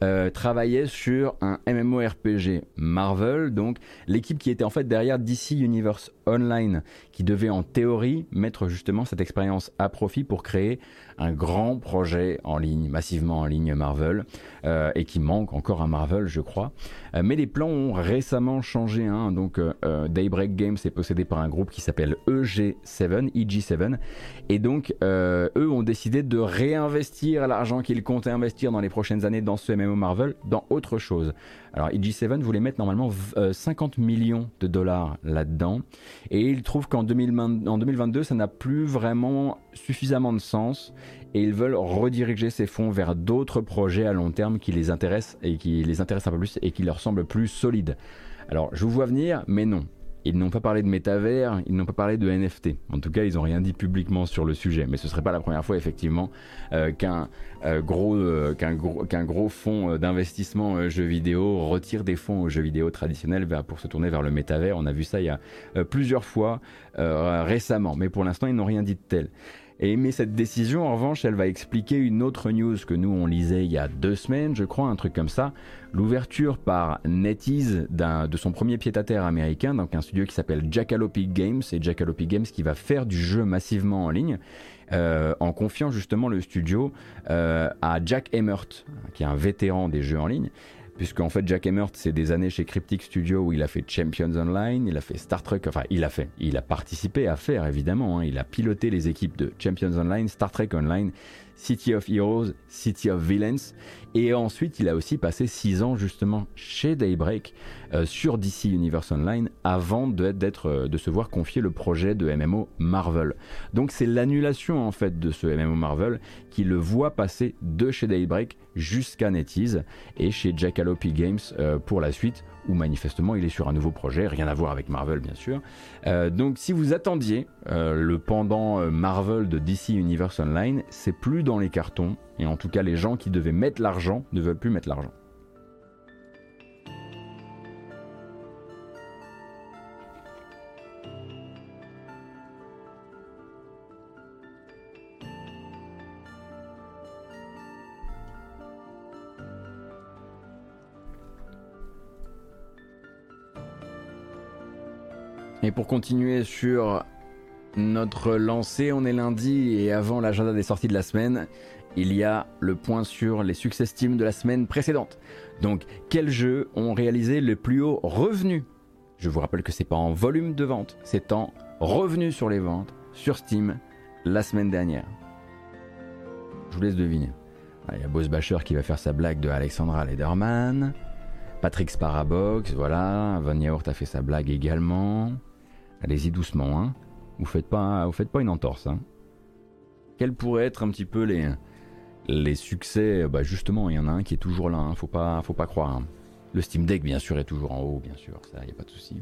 euh, travaillait sur un MMORPG Marvel. Donc l'équipe qui était en fait derrière DC Universe Online, qui devait en théorie mettre justement cette expérience à profit pour créer un grand projet en ligne, massivement en ligne Marvel, euh, et qui manque encore à Marvel, je crois. Euh, mais les plans ont récemment changé. Hein. Donc Daybreak Games est possédé par un groupe qui s'appelle EG7, EG7, et donc eux ont décidé de réinvestir l'argent qu'il comptait investir dans les prochaines années dans ce MMO Marvel dans autre chose. Alors EG7 voulait mettre normalement 50 euh, millions de dollars là-dedans et il trouve qu'en 2022 ça n'a plus vraiment suffisamment de sens et ils veulent rediriger ces fonds vers d'autres projets à long terme qui les intéressent et qui les intéressent un peu plus et qui leur semblent plus solides. Alors je vous vois venir, mais non. Ils n'ont pas parlé de métavers, ils n'ont pas parlé de NFT. En tout cas, ils n'ont rien dit publiquement sur le sujet. Mais ce ne serait pas la première fois, effectivement, euh, qu'un euh, gros, euh, qu'un gros, qu'un gros fonds d'investissement jeux vidéo retire des fonds aux jeux vidéo traditionnels pour se tourner vers le métavers. On a vu ça il y a plusieurs fois récemment. Mais pour l'instant, ils n'ont rien dit de tel. Et, mais cette décision, en revanche, elle va expliquer une autre news que nous on lisait il y a deux semaines, je crois, un truc comme ça. L'ouverture par NetEase de son premier pied-à-terre américain, donc un studio qui s'appelle Jackalope Games, et Jackalope Games qui va faire du jeu massivement en ligne. Euh, en confiant justement le studio euh, à Jack Emmert, qui est un vétéran des jeux en ligne, puisqu'en fait Jack Emmert c'est des années chez Cryptic Studio où il a fait Champions Online, il a fait Star Trek, enfin il a fait, il a participé à faire évidemment, hein. il a piloté les équipes de Champions Online, Star Trek Online, City of Heroes, City of Villains, et ensuite il a aussi passé 6 ans justement chez Daybreak sur DC Universe Online avant euh, de se voir confier le projet de MMO Marvel. Donc c'est l'annulation en fait de ce MMO Marvel qui le voit passer de chez Daybreak jusqu'à NetEase et chez Jackalope Games euh, pour la suite où manifestement il est sur un nouveau projet, rien à voir avec Marvel bien sûr. Euh, donc si vous attendiez euh, le pendant euh, Marvel de DC Universe Online, c'est plus dans les cartons, et en tout cas les gens qui devaient mettre l'argent ne veulent plus mettre l'argent. Et pour continuer sur notre lancée, on est lundi et avant l'agenda des sorties de la semaine, il y a le point sur les succès Steam de la semaine précédente. Donc, quels jeux ont réalisé le plus haut revenu? Je vous rappelle que c'est pas en volume de vente, c'est en revenu sur les ventes sur Steam la semaine dernière. Je vous laisse deviner. Il y a Boss Basher qui va faire sa blague de Alexandra Lederman. Patrick Sparabox, voilà. Van Yaourt a fait sa blague également. Allez-y doucement, hein. Vous faites pas, vous faites pas une entorse, hein. Quels pourraient être un petit peu les, les succès? Bah justement, il y en a un qui est toujours là, hein. faut pas, faut pas croire. Hein. Le Steam Deck, bien sûr, est toujours en haut, bien sûr, ça, y a pas de souci.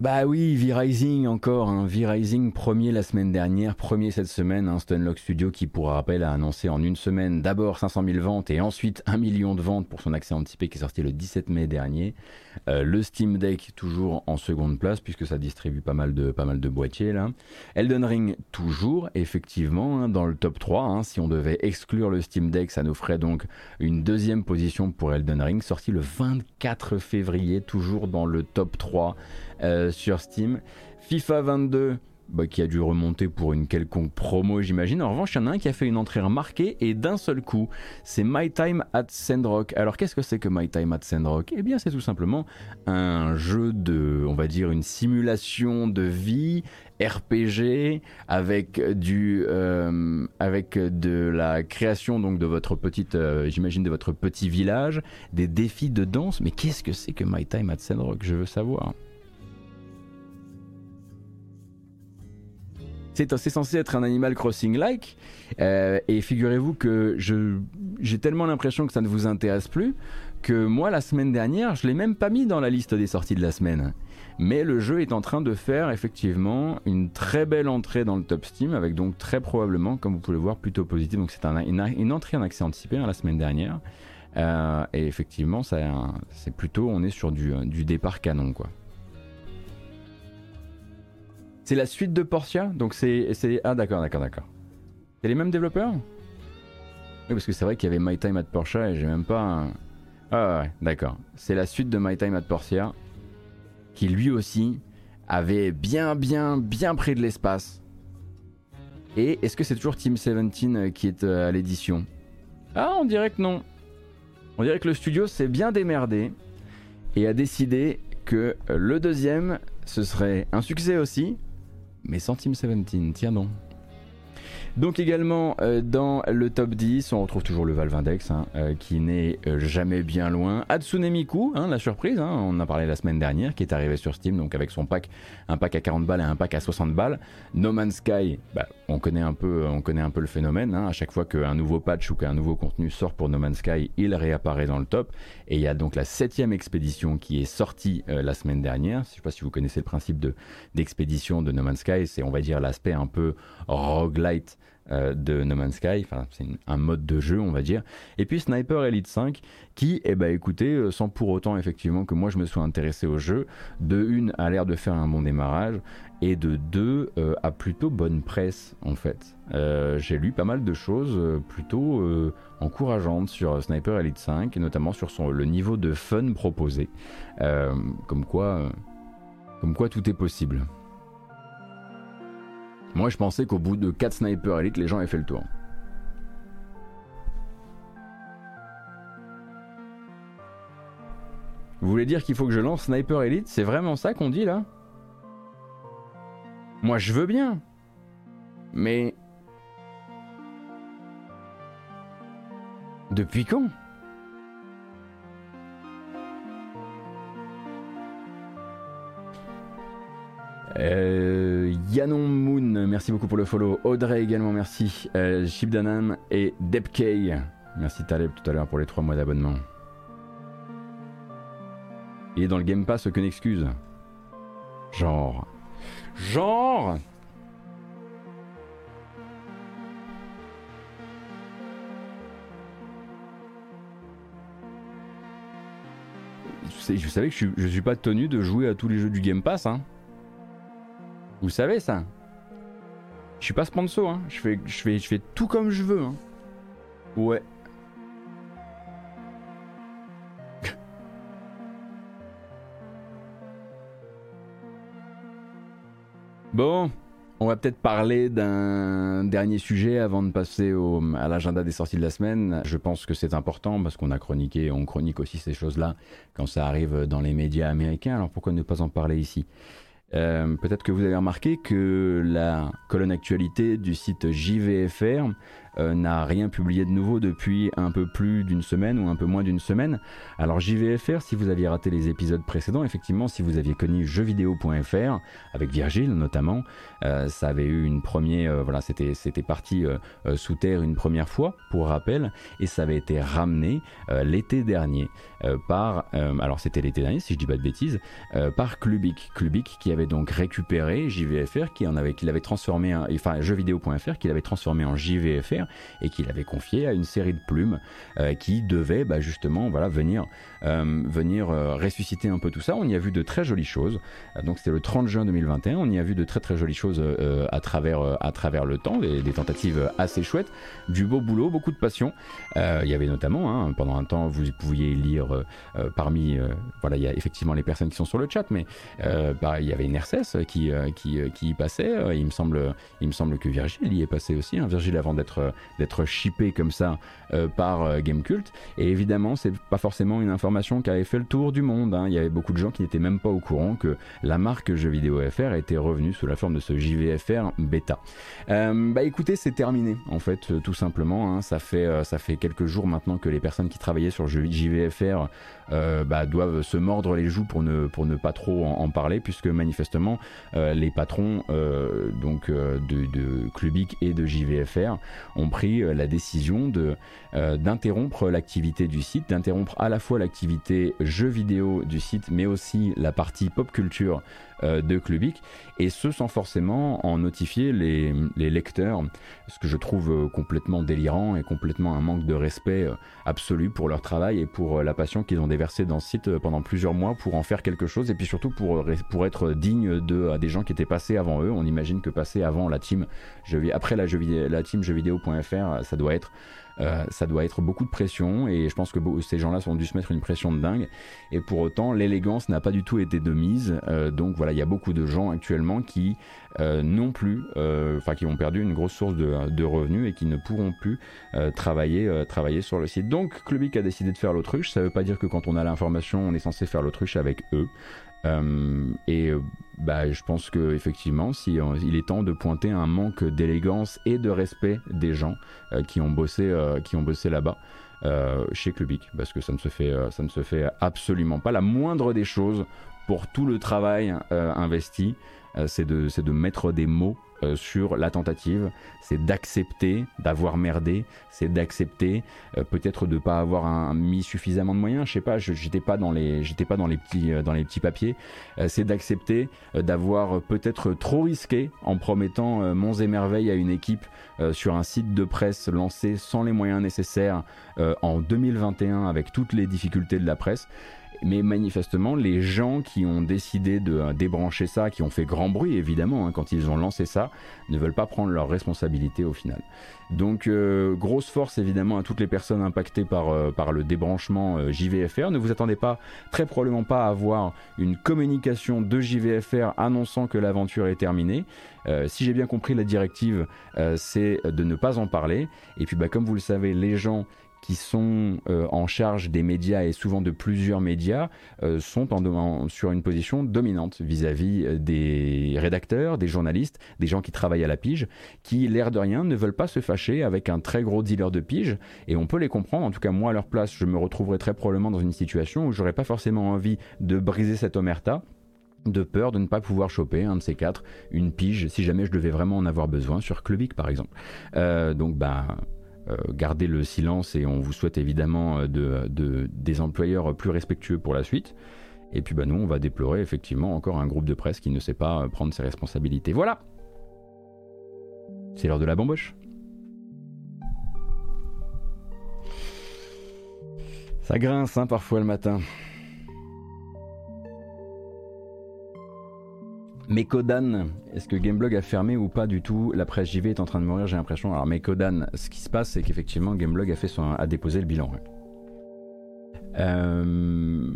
Bah oui, V-Rising encore, hein. V-Rising premier la semaine dernière, premier cette semaine, hein. Stunlock Studio qui pour rappel a annoncé en une semaine d'abord 500 000 ventes et ensuite 1 million de ventes pour son accès anticipé qui est sorti le 17 mai dernier. Euh, le Steam Deck toujours en seconde place puisque ça distribue pas mal de, pas boîtiers là. Elden Ring toujours effectivement hein, dans le top 3. si on devait exclure le Steam Deck ça nous ferait donc une deuxième position pour Elden Ring sorti le 24 février toujours dans le top 3. Euh, sur Steam. FIFA 22, bah, qui a dû remonter pour une quelconque promo, j'imagine. En revanche, il y en a un qui a fait une entrée remarquée et d'un seul coup, c'est My Time at Sandrock. Alors, qu'est-ce que c'est que My Time at Sandrock? Eh bien, c'est tout simplement un jeu de, on va dire, une simulation de vie RPG avec du euh, avec de la création donc de votre petite euh, j'imagine de votre petit village des défis de danse mais qu'est-ce que c'est que My Time at Sandrock? Je veux savoir c'est censé être un Animal Crossing-like. Euh, et figurez-vous que j'ai tellement l'impression que ça ne vous intéresse plus que moi, la semaine dernière, je l'ai même pas mis dans la liste des sorties de la semaine. Mais le jeu est en train de faire effectivement une très belle entrée dans le top Steam, avec donc très probablement, comme vous pouvez le voir, plutôt positif. Donc c'est une, entrée en accès anticipé hein, la semaine dernière. Euh, et effectivement, c'est plutôt, on est sur du, du départ canon, quoi. C'est la suite de Portia Donc c'est. Ah d'accord, d'accord, d'accord. C'est les mêmes développeurs? Oui, parce que c'est vrai qu'il y avait My Time at Portia et j'ai même pas. Ah ouais, d'accord. C'est la suite de My Time at Portia qui lui aussi avait bien, bien, bien pris de l'espace. Et est-ce que c'est toujours Team 17 euh, qui est euh, à l'édition? Ah, on dirait que non. On dirait que le studio s'est bien démerdé et a décidé que euh, le deuxième, ce serait un succès aussi, mais Team 17, tiens non. Donc également euh, dans le top 10, on retrouve toujours le Valve Index hein, euh, qui n'est euh, jamais bien loin. Hatsune Miku, hein, la surprise, hein, on en a parlé la semaine dernière, qui est arrivé sur Steam, donc avec son pack, un pack à 40 balles et un pack à 60 balles. No Man's Sky, bah, on, connaît un peu, on connaît un peu le phénomène, à chaque fois qu'un nouveau patch ou qu'un nouveau contenu sort pour No Man's Sky, il réapparaît dans le top. Et il y a donc la septième expédition qui est sortie la semaine dernière. Je ne sais pas si vous connaissez le principe d'expédition de, de No Man's Sky, c'est on va dire l'aspect un peu roguelite euh, de No Man's Sky, enfin c'est un mode de jeu on va dire, et puis Sniper Elite 5 qui, eh ben écoutez, euh, sans pour autant effectivement que moi je me sois intéressé au jeu, de une a l'air de faire un bon démarrage, et de deux euh, a plutôt bonne presse en fait. J'ai lu pas mal de choses plutôt encourageantes sur Sniper Elite 5, et notamment sur son, le niveau de fun proposé, comme quoi, comme quoi tout est possible. Moi, je pensais qu'au bout de 4 Sniper Elite, les gens avaient fait le tour. Vous voulez dire qu'il faut que je lance Sniper Elite? C'est vraiment ça qu'on dit là? Moi, je veux bien. Mais... Depuis quand? Euh, Yanon Moon, merci beaucoup pour le follow. Audrey également, merci. Euh, et Debkey. Merci Taleb tout à l'heure pour les 3 mois d'abonnement. Il est dans le Game Pass, aucune excuse. Genre. Genre Je savais que je suis, je suis pas tenu de jouer à tous les jeux du Game Pass, hein. Vous savez ça Je suis pas sponsor, hein. je, fais, je, fais, je fais tout comme je veux. Hein. Ouais. bon, on va peut-être parler d'un dernier sujet avant de passer au, à l'agenda des sorties de la semaine. Je pense que c'est important parce qu'on a chroniqué, on chronique aussi ces choses-là quand ça arrive dans les médias américains. Alors pourquoi ne pas en parler ici? Euh, Peut-être que vous avez remarqué que la colonne actualité du site JVFR euh, n'a rien publié de nouveau depuis un peu plus d'une semaine ou un peu moins d'une semaine. Alors JVFR, si vous aviez raté les épisodes précédents, effectivement, si vous aviez connu jeuxvideo.fr avec Virgile notamment, euh, ça avait eu une première, euh, voilà, c'était c'était parti sous terre une première fois pour rappel, et ça avait été ramené l'été dernier par, alors c'était l'été dernier si je dis pas de bêtises, par Clubic, Clubic qui avait donc récupéré JVFR, qui en avait, qui l'avait transformé, enfin jeuxvideo.fr, qui l'avait transformé en JVFR et qu'il avait confié à une série de plumes euh, qui devaient bah, justement venir, venir euh, ressusciter un peu tout ça. On y a vu de très jolies choses. donc c'était le 30 juin 2021. On y a vu de très très jolies choses à, travers, à travers le temps, des, tentatives assez chouettes, du beau boulot, beaucoup de passion. il y avait notamment, hein, pendant un temps, vous pouviez lire parmi, voilà, il y a effectivement les personnes qui sont sur le chat, mais bah, il y avait une qui, qui, y passait. il, me semble, il me semble que Virgile y est passé aussi. Hein. Virgile avant d'être shippé comme ça euh, par euh, Gamecult. Et évidemment, c'est pas forcément une information qui avait fait le tour du monde. Hein. Il y avait beaucoup de gens qui n'étaient même pas au courant que la marque Jeuxvideo FR était revenue sous la forme de ce JVFR bêta. Euh, bah écoutez, c'est terminé en fait, tout simplement. Hein. Ça fait ça fait quelques jours maintenant que les personnes qui travaillaient sur JVFR bah, doivent se mordre les joues pour ne, pas trop en, parler, puisque manifestement les patrons donc, de, de Clubic et de JVFR ont pris la décision euh, d'interrompre l'activité du site, d'interrompre à la fois l'activité jeux vidéo du site, mais aussi la partie pop culture euh, de Clubic, et ce sans forcément en notifier les, lecteurs, ce que je trouve euh, complètement délirant et complètement un manque de respect absolu pour leur travail et pour la passion qu'ils ont déversée dans ce site pendant plusieurs mois pour en faire quelque chose, et puis surtout pour, pour être digne de des gens qui étaient passés avant eux. On imagine que passer avant la team, après la, jeu, la team jeuxvideo.fr, ça doit être euh, ça doit être beaucoup de pression et je pense que ces gens-là ont dû se mettre une pression de dingue. Et pour autant, l'élégance n'a pas du tout été de mise. Euh, donc voilà, il y a beaucoup de gens actuellement qui euh, non plus, enfin qui ont perdu une grosse source de, revenus et qui ne pourront plus travailler, travailler sur le site. Donc Clubic a décidé de faire l'autruche. Ça ne veut pas dire que quand on a l'information, on est censé faire l'autruche avec eux. Euh, et euh, bah, je pense que effectivement, si euh, il est temps de pointer un manque d'élégance et de respect des gens qui ont bossé, qui ont bossé là-bas. chez Clubic parce que ça ne se fait ça ne se fait absolument pas la moindre des choses pour tout le travail investi c'est de, de mettre des mots euh, sur la tentative, c'est d'accepter d'avoir merdé, c'est d'accepter euh, peut-être de pas avoir mis suffisamment de moyens, je sais pas, j'étais pas dans les j'étais pas dans les petits euh, dans les petits papiers, c'est d'accepter d'avoir peut-être trop risqué en promettant monts et merveilles à une équipe sur un site de presse lancé sans les moyens nécessaires en 2021 avec toutes les difficultés de la presse. Mais manifestement, les gens qui ont décidé de euh, débrancher ça, qui ont fait grand bruit évidemment hein, quand ils ont lancé ça, ne veulent pas prendre leurs responsabilités au final. Donc euh, grosse force évidemment à toutes les personnes impactées par, euh, le débranchement JVFR. Ne vous attendez pas, très probablement pas à avoir une communication de JVFR annonçant que l'aventure est terminée. si j'ai bien compris la directive, c'est de ne pas en parler. Et puis bah, comme vous le savez, les gens qui sont euh, en charge des médias et souvent de plusieurs médias euh, sont en, sur une position dominante vis-à-vis euh, des rédacteurs, des journalistes, des gens qui travaillent à la pige, qui, l'air de rien, ne veulent pas se fâcher avec un très gros dealer de pige. Et on peut les comprendre. En tout cas, moi, à leur place, je me retrouverais très probablement dans une situation où j'aurais pas forcément envie de briser cette omerta de peur de ne pas pouvoir choper un de ces quatre, une pige, si jamais je devais vraiment en avoir besoin, sur Clubic par exemple. donc bah euh, garder le silence et on vous souhaite évidemment euh, de, des employeurs plus respectueux pour la suite. Et puis bah, nous, on va déplorer effectivement encore un groupe de presse qui ne sait pas euh, prendre ses responsabilités. Voilà C'est l'heure de la bamboche. Ça grince hein, parfois le matin. Mekodan, est-ce que Gameblog a fermé ou pas du tout La presse JV est en train de mourir, j'ai l'impression. Alors Mekodan, ce qui se passe, c'est qu'effectivement Gameblog a, fait déposé le bilan. Euh,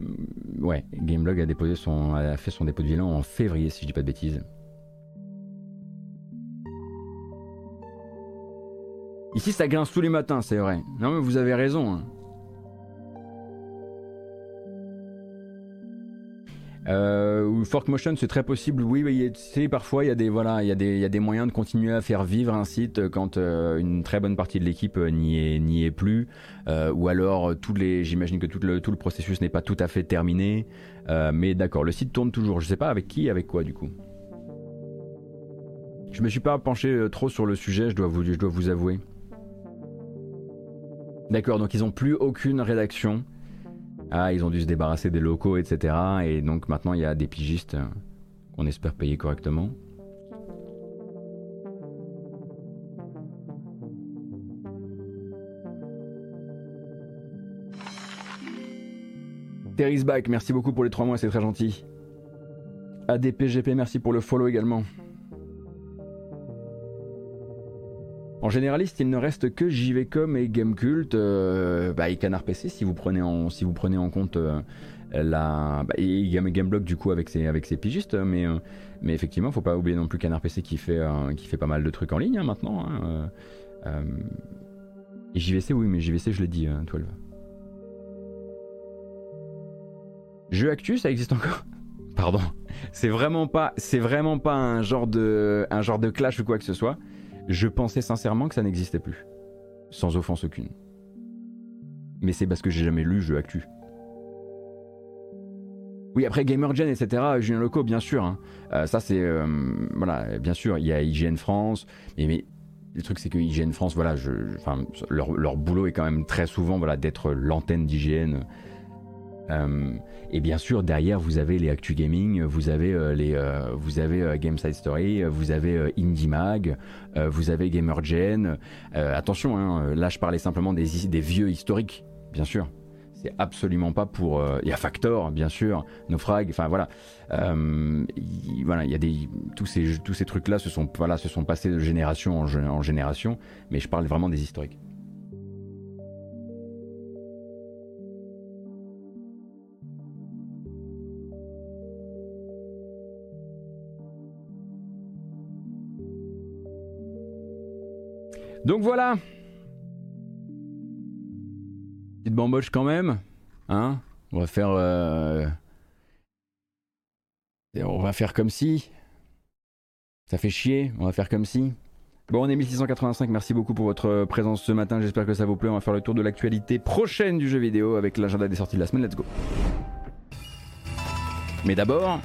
ouais, Gameblog a, déposé son, a fait son dépôt de bilan en février, si je dis pas de bêtises. Ici, ça grince tous les matins, c'est vrai. Non, mais vous avez raison. Hein. Euh, Fork Motion, c'est très possible. Oui, oui parfois il y a des voilà, il y a des, moyens de continuer à faire vivre un site quand euh, une très bonne partie de l'équipe euh, n'y est, plus, euh, ou alors j'imagine que tout le, tout le processus n'est pas tout à fait terminé. mais d'accord, le site tourne toujours. Je sais pas avec qui, avec quoi du coup. Je me suis pas penché trop sur le sujet, je dois vous, je dois vous avouer. D'accord, donc ils ont plus aucune rédaction. Ah, ils ont dû se débarrasser des locaux, etc. Et donc maintenant, il y a des pigistes euh, qu'on espère payer correctement. Terry's back, merci beaucoup pour les 3 mois, c'est très gentil. ADPGP, merci pour le follow également. En généraliste, il ne reste que JVcom et Gamecult euh, bah, et Canard PC si vous prenez en, compte euh, la. Bah, et du coup avec ses, avec pigistes, mais, euh, mais effectivement, faut pas oublier non plus Canard PC qui fait, qui fait pas mal de trucs en ligne hein, maintenant. Hein, et JVC, oui, mais JVC, je l'ai dit, 12. Jeu Actu, ça existe encore? Pardon. C'est vraiment pas, un genre de clash ou quoi que ce soit. Je pensais sincèrement que ça n'existait plus. Sans offense aucune. Mais c'est parce que j'ai jamais lu Jeu Actu. Oui, après GamerGen, etc., Julien Loco, bien sûr. Hein. Euh, ça, c'est. Euh, voilà, bien sûr, il y a IGN France. Mais, le truc, c'est que IGN France, voilà, leur, leur, boulot est quand même très souvent voilà, d'être l'antenne d'IGN euh, et bien sûr, derrière, vous avez les Actu Gaming, vous avez euh, les, euh, vous avez Game Side Story, vous avez Indie Mag, vous avez GamerGen. attention, hein, là, je parlais simplement des, vieux historiques, bien sûr. C'est absolument pas pour. Il y a Factor, bien sûr, Naufrag, enfin voilà. voilà, il y a des tous ces tous ces trucs là se sont voilà se sont passés de génération en génération, mais je parle vraiment des historiques. Donc voilà. Petite bamboche quand même. Hein On va faire. Euh, on va faire comme si. Ça fait chier, on va faire comme si. Bon, on est 1685, merci beaucoup pour votre présence ce matin, j'espère que ça vous plaît. On va faire le tour de l'actualité prochaine du jeu vidéo avec l'agenda des sorties de la semaine, let's go. Mais d'abord,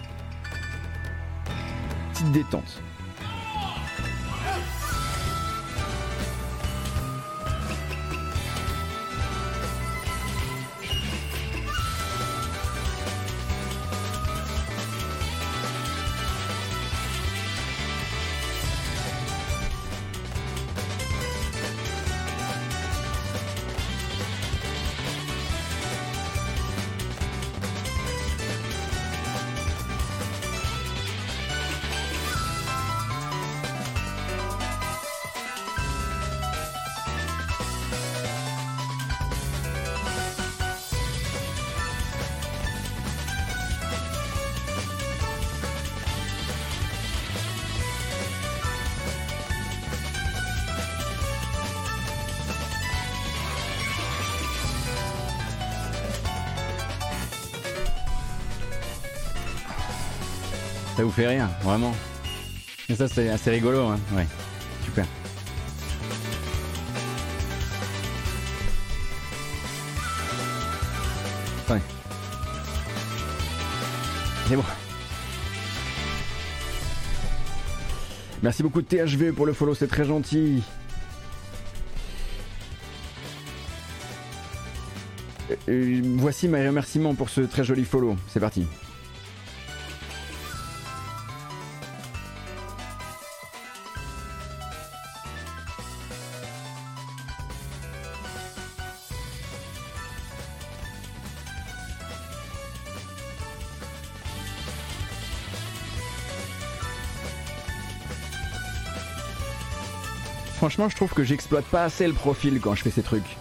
petite détente. Ça vous fait rien, vraiment. Et ça, c'est assez rigolo, hein. Ouais, super. Ouais. C'est bon. Merci beaucoup THV pour le follow, c'est très gentil. Euh, euh, voici mes remerciements pour ce très joli follow. C'est parti. je trouve que j'exploite pas assez le profil quand je fais ces trucs.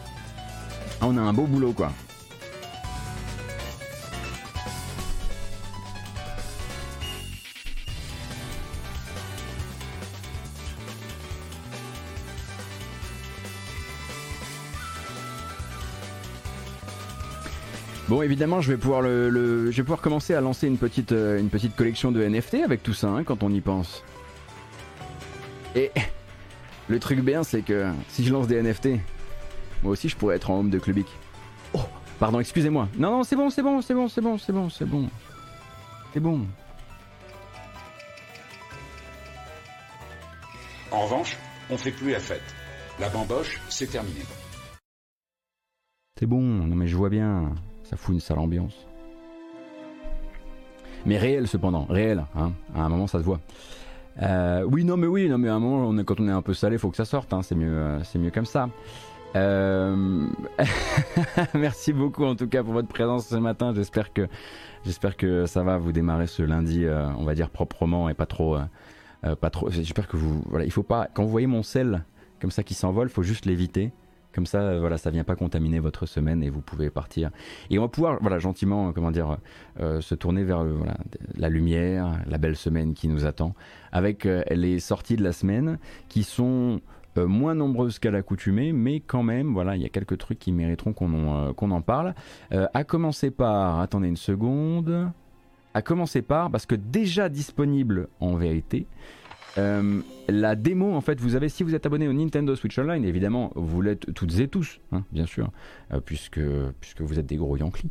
Ah, on a un beau boulot, quoi. Bon, évidemment, je vais pouvoir le, je vais pouvoir commencer à lancer une petite, euh, collection de NFT avec tout ça, hein, quand on y pense. Et le truc bien, c'est que si je lance des NFT, moi aussi, je pourrais être en home de Clubic. Oh, pardon, excusez-moi. Non, non, c'est bon, c'est bon, c'est bon, c'est bon, c'est bon, c'est bon. C'est bon. En revanche, on fait plus la fête. La bamboche, c'est terminé. C'est bon, non mais je vois bien, ça fout une sale ambiance. Mais réel cependant, réel, hein. à un moment ça se voit. Euh, oui, non mais oui, non mais à un moment, on quand on est un peu salé, faut que ça sorte, hein. c'est mieux, euh, c'est mieux comme ça. Euh, merci beaucoup en tout cas pour votre présence ce matin. J'espère que j'espère que ça va vous démarrer ce lundi, on va dire proprement et pas trop, pas trop. J'espère que vous, voilà, il faut pas quand vous voyez mon sel comme ça qui s'envole, faut juste l'éviter. Comme ça, euh, voilà, ça vient pas contaminer votre semaine et vous pouvez partir. Et on va pouvoir, voilà, gentiment, comment dire, euh, se tourner vers euh, la lumière, la belle semaine qui nous attend, avec les sorties de la semaine qui sont moins nombreuses qu'à l'accoutumée, mais quand même, voilà, il y a quelques trucs qui mériteront qu'on en, en parle. à commencer par, attendez une seconde, à commencer par, parce que déjà disponible en vérité, euh, la démo, en fait, vous avez, si vous êtes abonné au Nintendo Switch Online, évidemment, vous l'êtes toutes et tous, hein, bien sûr, euh, puisque, puisque vous êtes des gros Yankees,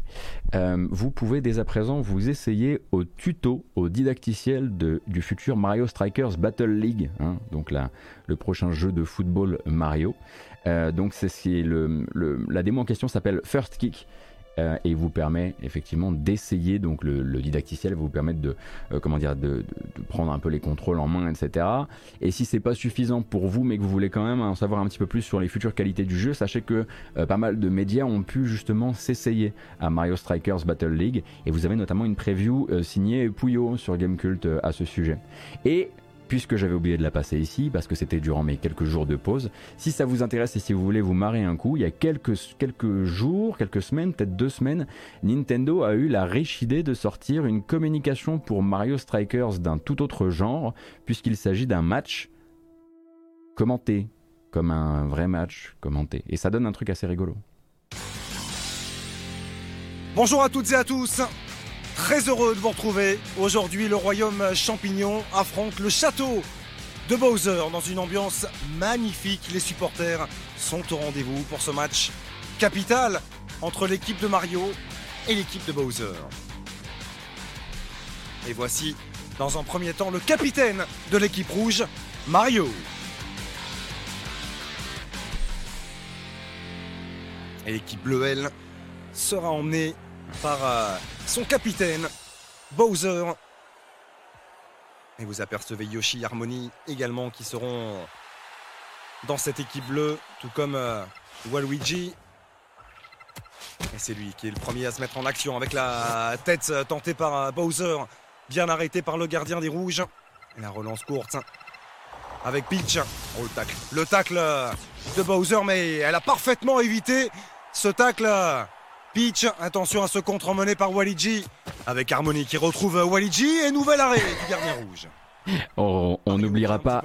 euh, vous pouvez dès à présent vous essayer au tuto, au didacticiel du futur Mario Strikers Battle League, hein, donc la, le prochain jeu de football Mario. donc c'est la démo en question s'appelle First Kick. Euh, et vous permet effectivement d'essayer donc le, didacticiel vous permet de euh, comment dire de, prendre un peu les contrôles en main etc et si c'est pas suffisant pour vous mais que vous voulez quand même en savoir un petit peu plus sur les futures qualités du jeu sachez que euh, pas mal de médias ont pu justement s'essayer à Mario Strikers Battle League. Et vous avez notamment une preview signée Puyo sur Gamecult à ce sujet. Et puisque j'avais oublié de la passer ici, parce que c'était durant mes quelques jours de pause. Si ça vous intéresse et si vous voulez vous marrer un coup, il y a quelques, jours, quelques semaines, peut-être deux semaines, Nintendo a eu la riche idée de sortir une communication pour Mario Strikers d'un tout autre genre, puisqu'il s'agit d'un match commenté, comme un vrai match commenté. Et ça donne un truc assez rigolo. Bonjour à toutes et à tous Très heureux de vous retrouver. Aujourd'hui, le royaume champignon affronte le château de Bowser dans une ambiance magnifique. Les supporters sont au rendez-vous pour ce match capital entre l'équipe de Mario et l'équipe de Bowser. Et voici, dans un premier temps, le capitaine de l'équipe rouge, Mario. Et l'équipe bleue, elle, sera emmenée par euh, son capitaine, Bowser. Et vous apercevez Yoshi Harmony également qui seront dans cette équipe bleue, tout comme euh, Waluigi. Et c'est lui qui est le premier à se mettre en action avec la tête euh, tentée par Bowser, bien arrêté par le gardien des rouges. La relance courte avec Peach. Oh, le tacle. Le tacle de Bowser, mais elle a parfaitement évité ce tacle Peach, attention à ce contre emmené par Waligi. Avec Harmony qui retrouve Waligi et nouvel arrêt du gardien rouge. Oh, on n'oubliera pas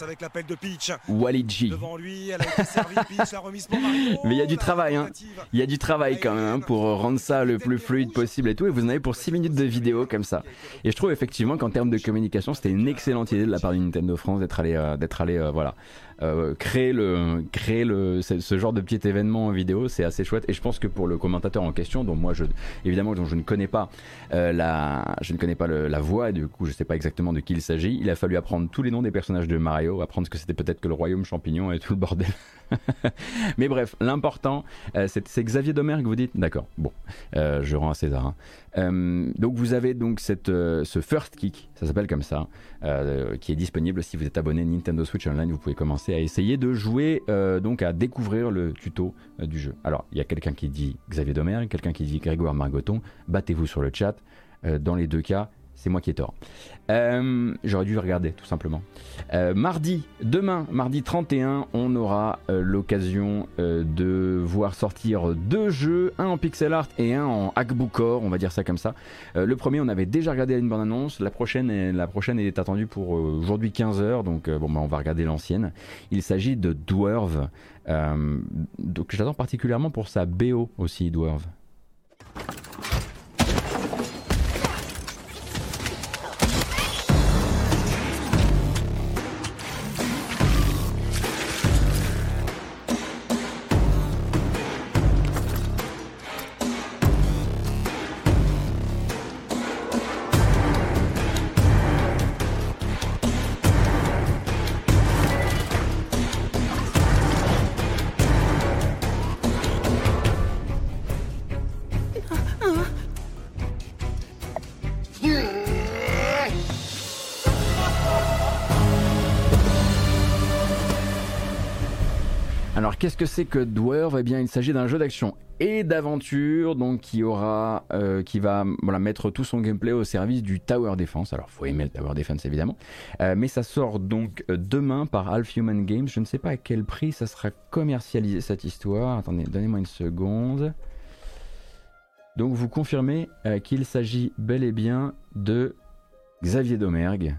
avec l'appel de Peach. Waligi. Devant lui, elle a été servie, Peach, la remise pour Mario. Mais il y a du travail, hein. Il y a du travail quand même hein, pour rendre ça le plus fluide possible et tout. Et vous en avez pour 6 minutes de vidéo comme ça. Et je trouve effectivement qu'en termes de communication, c'était une excellente idée de la part du Nintendo France d'être allé, euh, d'être allé, euh, voilà, euh, créer le créer le ce, genre de petit événement en vidéo c'est assez chouette. Et je pense que pour le commentateur en question dont moi je évidemment dont je ne connais pas euh, la je ne connais pas la voix et du coup je sais pas exactement de qui il s'agit il a fallu apprendre tous les noms des personnages de Mario apprendre que c'était peut-être que le royaume champignon et tout le bordel. Mais bref l'important euh, c'est Xavier Domer que vous dites? D'accord bon je rends à César hein. Euh, donc vous avez donc cette, euh, ce First Kick, ça s'appelle comme ça, euh, qui est disponible si vous êtes abonné Nintendo Switch Online. Vous pouvez commencer à essayer de jouer, donc à découvrir le tuto du jeu. Alors il y a quelqu'un qui dit Xavier Domer, quelqu'un qui dit Grégoire Margoton. Battez-vous sur le chat. dans les deux cas, c'est moi qui ai tort. Euh, j'aurais dû regarder, tout simplement. Euh, mardi, demain, mardi 31, on aura euh, l'occasion de voir sortir deux jeux, un en pixel art et un en hackbookcore, on va dire ça comme ça. le premier, on avait déjà regardé une bande annonce. La prochaine, est, la prochaine est attendue pour aujourd'hui 15h, donc bon, bah, on va regarder l'ancienne. Il s'agit de Dwarve, donc j'attends particulièrement pour sa BO aussi, Dwarve. Que c'est que Dwarf Eh bien, il s'agit d'un jeu d'action et d'aventure, donc qui aura, euh, qui va voilà, mettre tout son gameplay au service du Tower Defense. Alors, faut aimer le Tower Defense évidemment, euh, mais ça sort donc euh, demain par Half Human Games. Je ne sais pas à quel prix ça sera commercialisé cette histoire. Attendez, donnez-moi une seconde. Donc, vous confirmez qu'il s'agit bel et bien de Xavier Domergue.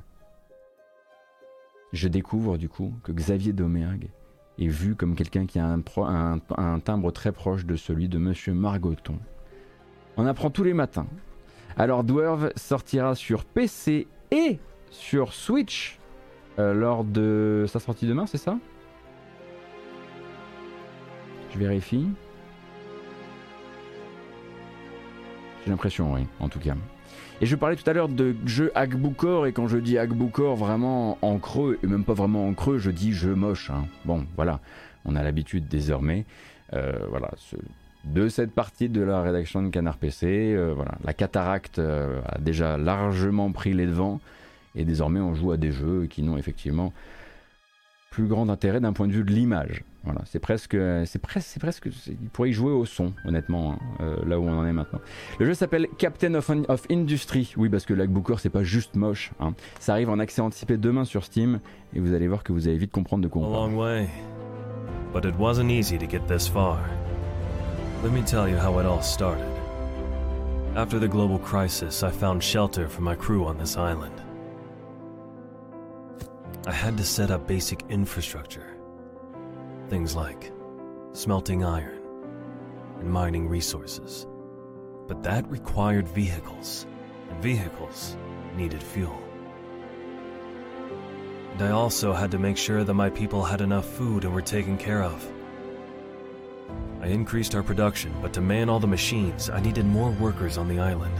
Je découvre du coup que Xavier Domergue est vu comme quelqu'un qui a un, timbre très proche de celui de Monsieur Margoton. On apprend tous les matins. Alors Dwarf sortira sur PC et sur Switch euh, lors de sa sortie demain, c'est ça? Je vérifie. J'ai l'impression, oui, en tout cas. Et je parlais tout à l'heure de jeu Agboukor, et quand je dis Agboukor vraiment en creux, et même pas vraiment en creux, je dis jeu moche. Hein. Bon, voilà, on a l'habitude désormais. Euh, voilà, de cette partie de la rédaction de Canard PC, euh, la cataracte euh, a déjà largement pris les devants, et désormais on joue à des jeux qui n'ont effectivement plus grand intérêt d'un point de vue de l'image. Voilà, c'est presque, c'est presque, c'est presque, il pourrait y jouer au son, honnêtement, hein, euh, là où on en est maintenant. Le jeu s'appelle Captain of, of, Industry. Oui, parce que Booker c'est pas juste moche. Hein. Ça arrive en accès anticipé demain sur Steam, et vous allez voir que vous allez vite comprendre de quoi on parle. long way, but it wasn't easy to get this far. Let me tell you how it all started. After the global crisis, I found shelter for my crew on this island. I had to set up basic infrastructure. Things like smelting iron and mining resources. But that required vehicles, and vehicles needed fuel. And I also had to make sure that my people had enough food and were taken care of. I increased our production, but to man all the machines, I needed more workers on the island.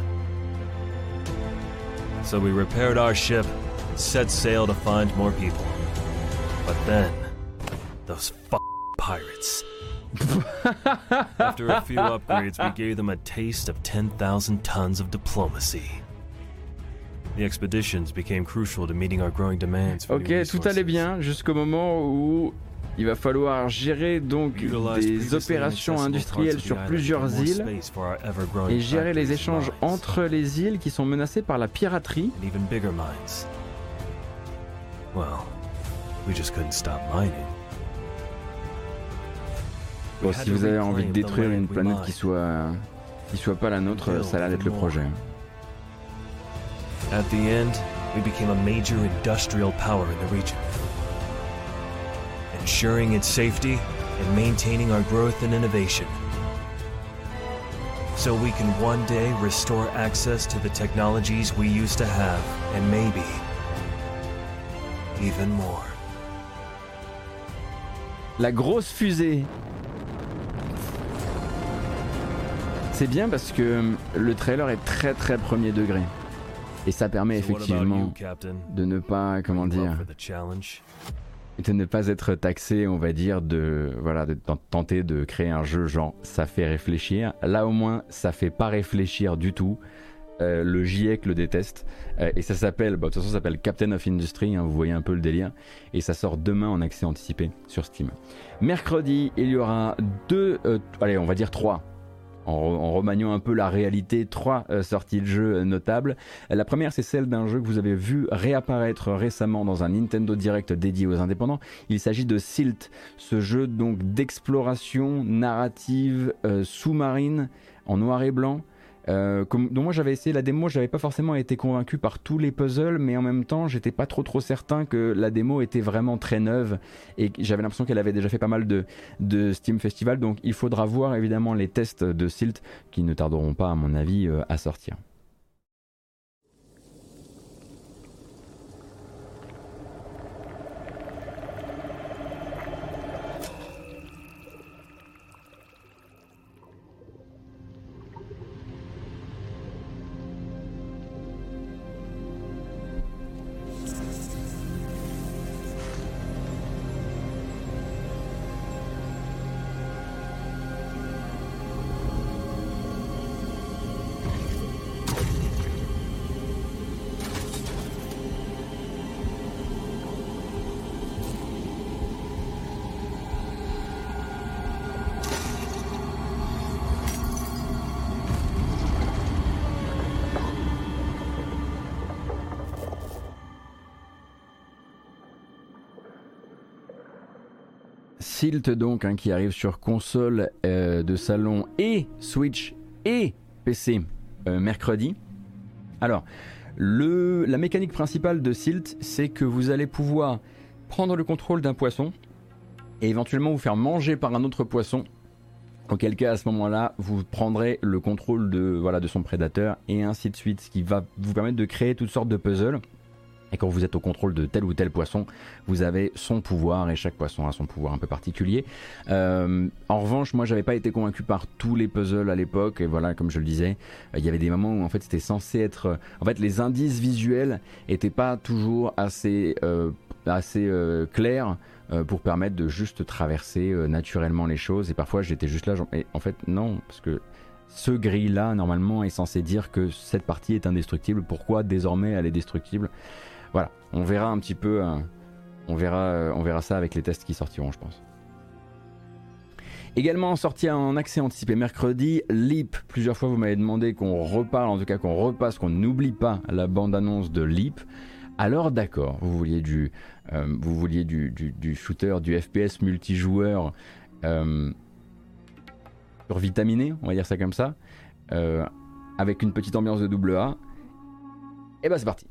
So we repaired our ship and set sail to find more people. But then, those f pirates. After a few upgrades, we gave them a taste of 10,000 tons of diplomacy. The expeditions became crucial to meeting our growing demands for Ok, tout allait bien jusqu'au moment où il va falloir gérer donc des opérations industrielles sur plusieurs îles et gérer les échanges entre les îles qui sont menacées par la piraterie. Well, we just couldn't stop mining. Bon, si vous avez envie de détruire une planète qui soit qui soit pas la nôtre, ça a l'air d'être le projet. At the end, we became a major industrial power in the region. Ensuring its safety and maintaining our growth and innovation. So we can one day restore access to the technologies we used to have and maybe la grosse fusée. C'est bien parce que le trailer est très très premier degré. Et ça permet effectivement de ne pas, comment dire, de ne pas être taxé, on va dire, de voilà, de tenter de créer un jeu genre ça fait réfléchir. Là au moins, ça fait pas réfléchir du tout. Euh, le GIEC le déteste. Euh, et ça s'appelle, bah, de toute façon, ça s'appelle Captain of Industry, hein, vous voyez un peu le délire. Et ça sort demain en accès anticipé sur Steam. Mercredi, il y aura deux, euh, allez, on va dire trois. En, remaniant un peu la réalité, trois sorties de jeux notables. La première, c'est celle d'un jeu que vous avez vu réapparaître récemment dans un Nintendo Direct dédié aux indépendants. Il s'agit de Silt, ce jeu donc d'exploration narrative sous-marine en noir et blanc Euh, dont moi j'avais essayé la démo, j'avais pas forcément été convaincu par tous les puzzles, mais en même temps j'étais pas trop trop certain que la démo était vraiment très neuve et j'avais l'impression qu'elle avait déjà fait pas mal de, de Steam Festival, donc il faudra voir évidemment les tests de Silt qui ne tarderont pas à mon avis euh, à sortir. Silt donc hein, qui arrive sur console euh, de salon et Switch et PC euh, mercredi. Alors, la mécanique principale de Silt, c'est que vous allez pouvoir prendre le contrôle d'un poisson et éventuellement vous faire manger par un autre poisson. Auquel cas, à ce moment-là, vous prendrez le contrôle de, voilà, de son prédateur et ainsi de suite, ce qui va vous permettre de créer toutes sortes de puzzles. Et quand vous êtes au contrôle de tel ou tel poisson, vous avez son pouvoir et chaque poisson a son pouvoir un peu particulier. Euh, en revanche, moi, j'avais pas été convaincu par tous les puzzles à l'époque. Et voilà, comme je le disais, euh, il y avait des moments où en fait c'était censé être. Euh, en fait, les indices visuels étaient pas toujours assez assez clairs pour permettre de juste traverser naturellement les choses. Et parfois, j'étais juste là, et en fait, non, parce que ce gris-là, normalement, est censé dire que cette partie est indestructible. Pourquoi désormais elle est destructible? Voilà, on verra un petit peu, euh, on, verra, euh, on verra ça avec les tests qui sortiront, je pense. Également sorti en accès anticipé mercredi, Leap. Plusieurs fois vous m'avez demandé qu'on reparle, en tout cas qu'on repasse, qu'on n'oublie pas la bande-annonce de Leap. Alors d'accord, vous vouliez du, euh, shooter, du FPS multijoueur euh, survitaminé, on va dire ça comme ça, avec une petite ambiance de double A. Et bah c'est parti.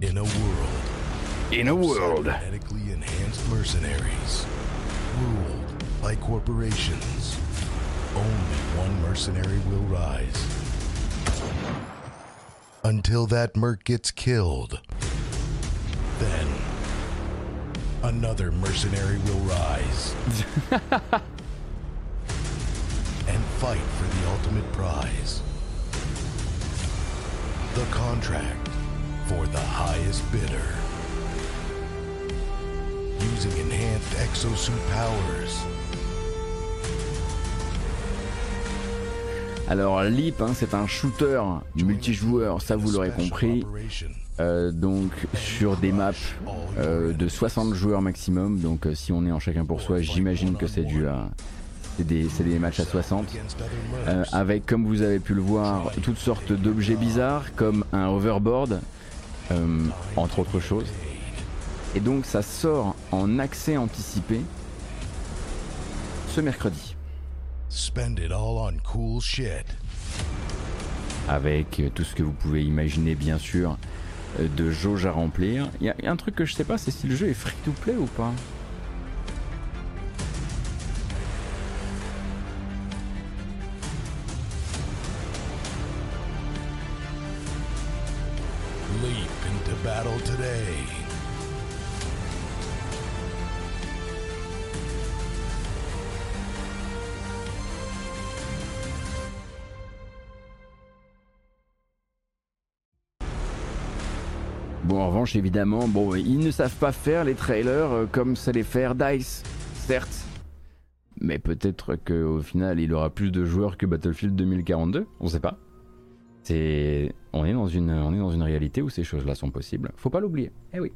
In a world. In a world. Genetically enhanced mercenaries. Ruled by corporations. Only one mercenary will rise. Until that merc gets killed. Then. Another mercenary will rise. and fight for the ultimate prize. The contract for the highest bidder. Using enhanced exosuit powers. Alors Leap, hein, c'est un shooter multijoueur, ça vous l'aurez compris. Euh, donc sur des maps euh, de 60 joueurs maximum. Donc euh, si on est en chacun pour soi, j'imagine que c'est du c'est des, matchs à 60, euh, avec comme vous avez pu le voir toutes sortes d'objets bizarres comme un hoverboard, euh, entre autres choses. Et donc ça sort en accès anticipé ce mercredi. Avec tout ce que vous pouvez imaginer bien sûr de jauge à remplir. Il y, a un truc que je sais pas, c'est si le jeu est free to play ou pas. Bon, en revanche, évidemment, bon, ils ne savent pas faire les trailers euh, comme ça les faire DICE, certes. Mais peut-être qu'au final, il aura plus de joueurs que Battlefield 2042, on sait pas. C'est, on est dans une, on réalité où ces choses-là sont possibles. Faut pas l'oublier. Eh oui.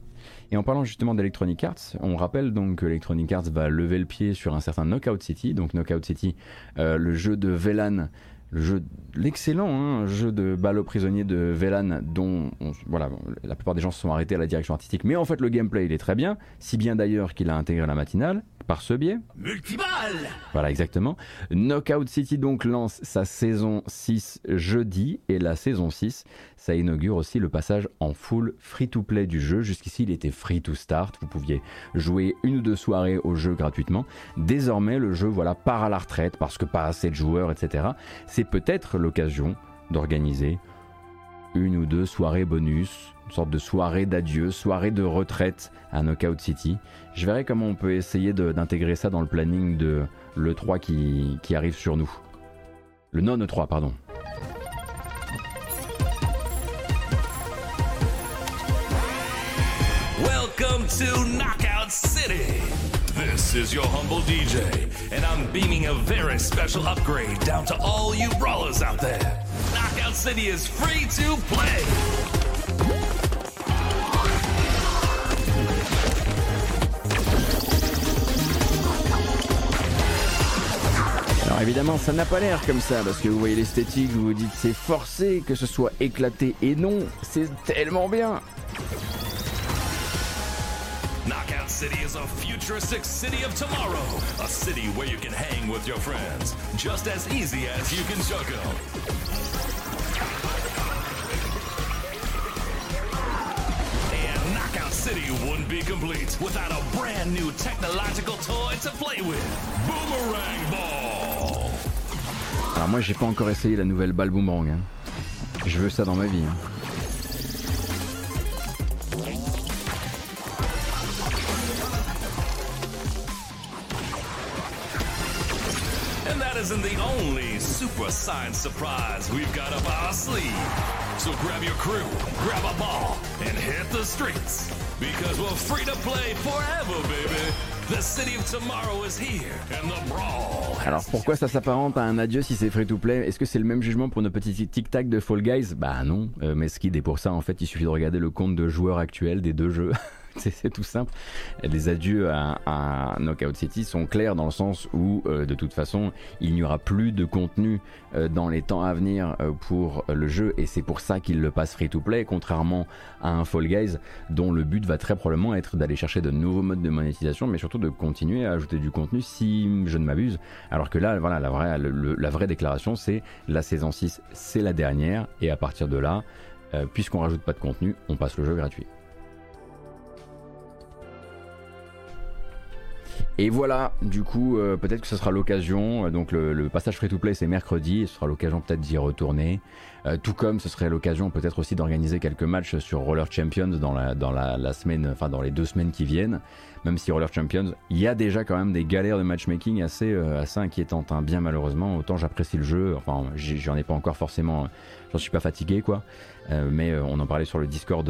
Et en parlant justement d'Electronic Arts, on rappelle donc que Electronic Arts va lever le pied sur un certain Knockout City. Donc Knockout City, euh, le jeu de VLAN le jeu, l'excellent hein, jeu de balle aux prisonniers de Velan, dont voilà, la plupart des gens se sont arrêtés à la direction artistique, mais en fait le gameplay il est très bien, si bien d'ailleurs qu'il a intégré la matinale par ce biais. Multiball Voilà, exactement. Knockout City donc lance sa saison 6 jeudi et la saison 6, ça inaugure aussi le passage en full free-to-play du jeu. Jusqu'ici, il était free-to-start. Vous pouviez jouer une ou deux soirées au jeu gratuitement. Désormais, le jeu voilà, part à la retraite parce que pas assez de joueurs, etc. C'est peut-être l'occasion d'organiser une ou deux soirées bonus, une sorte de soirée d'adieu, soirée de retraite à Knockout City. Je verrai comment on peut essayer d'intégrer ça dans le planning de l'E3 qui, qui arrive sur nous. Le non-E3, pardon. Welcome to Knockout City. This is your humble DJ, and I'm beaming a very special upgrade down to all you brawlers out there. Knockout City is free to play. Alors évidemment, ça n'a pas l'air comme ça, parce que vous voyez l'esthétique, vous vous dites c'est forcé que ce soit éclaté, et non, c'est tellement bien. Knockout City is a futuristic city of tomorrow. A city where you can hang with your friends, just as easy as you can 'em. And Knockout City wouldn't be complete without a brand new technological toy to play with. Boomerang Ball. Alors moi j'ai pas encore essayé la nouvelle balle boomerang. hein. Je veux ça dans ma vie. hein. And that isn't the only super science surprise we've got up our sleeve. So grab your crew, grab a ball, and hit the streets. Because we're free to play forever, baby. The city of tomorrow is here, and the brawl. Alors pourquoi ça s'apparente à un adieu si c'est free to play Est-ce que c'est le même jugement pour nos petits tic-tac de Fall Guys? Bah non, euh, mais Skid est pour ça en fait il suffit de regarder le compte de joueurs actuels des deux jeux. c'est tout simple. Les adieux à, Knockout City sont clairs dans le sens où euh, de toute façon il n'y aura plus de contenu euh, dans les temps à venir euh, pour le jeu. Et c'est pour ça qu'il le passe free to play contrairement à un Fall Guys dont le but va très probablement être d'aller chercher de nouveaux modes de monétisation mais surtout de continuer à ajouter du contenu si je ne m'abuse. Alors que là voilà la vraie, déclaration c'est la saison 6 c'est la dernière. Et à partir de là puisqu'on rajoute pas de contenu on passe le jeu gratuit Et voilà, du coup, euh, peut-être que ce sera l'occasion. euh, donc, le, passage free-to-play, c'est mercredi. Ce sera l'occasion peut-être d'y retourner. Euh, tout comme ce serait l'occasion peut-être aussi d'organiser quelques matchs sur Roller Champions dans la, dans la, semaine, enfin dans les deux semaines qui viennent. Même si Roller Champions, il y a déjà quand même des galères de matchmaking assez, assez inquiétantes, hein, bien malheureusement. Autant j'apprécie le jeu, enfin, j'en ai pas encore forcément, j'en suis pas fatigué quoi. Mais on en parlait sur le Discord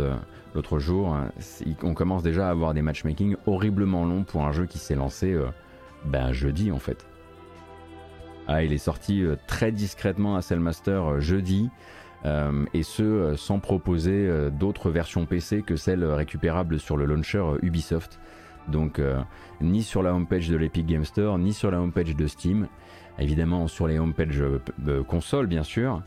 l'autre jour. hein, on commence déjà à avoir des matchmaking horriblement longs pour un jeu qui s'est lancé euh, ben, jeudi en fait. Ah, il est sorti euh, très discrètement à Cellmaster euh, jeudi. et ce, sans proposer d'autres versions PC que celles récupérables sur le launcher Ubisoft. Donc, ni sur la homepage de l'Epic Game Store, ni sur la homepage de Steam. Évidemment, sur les homepages euh, p- de console, bien sûr.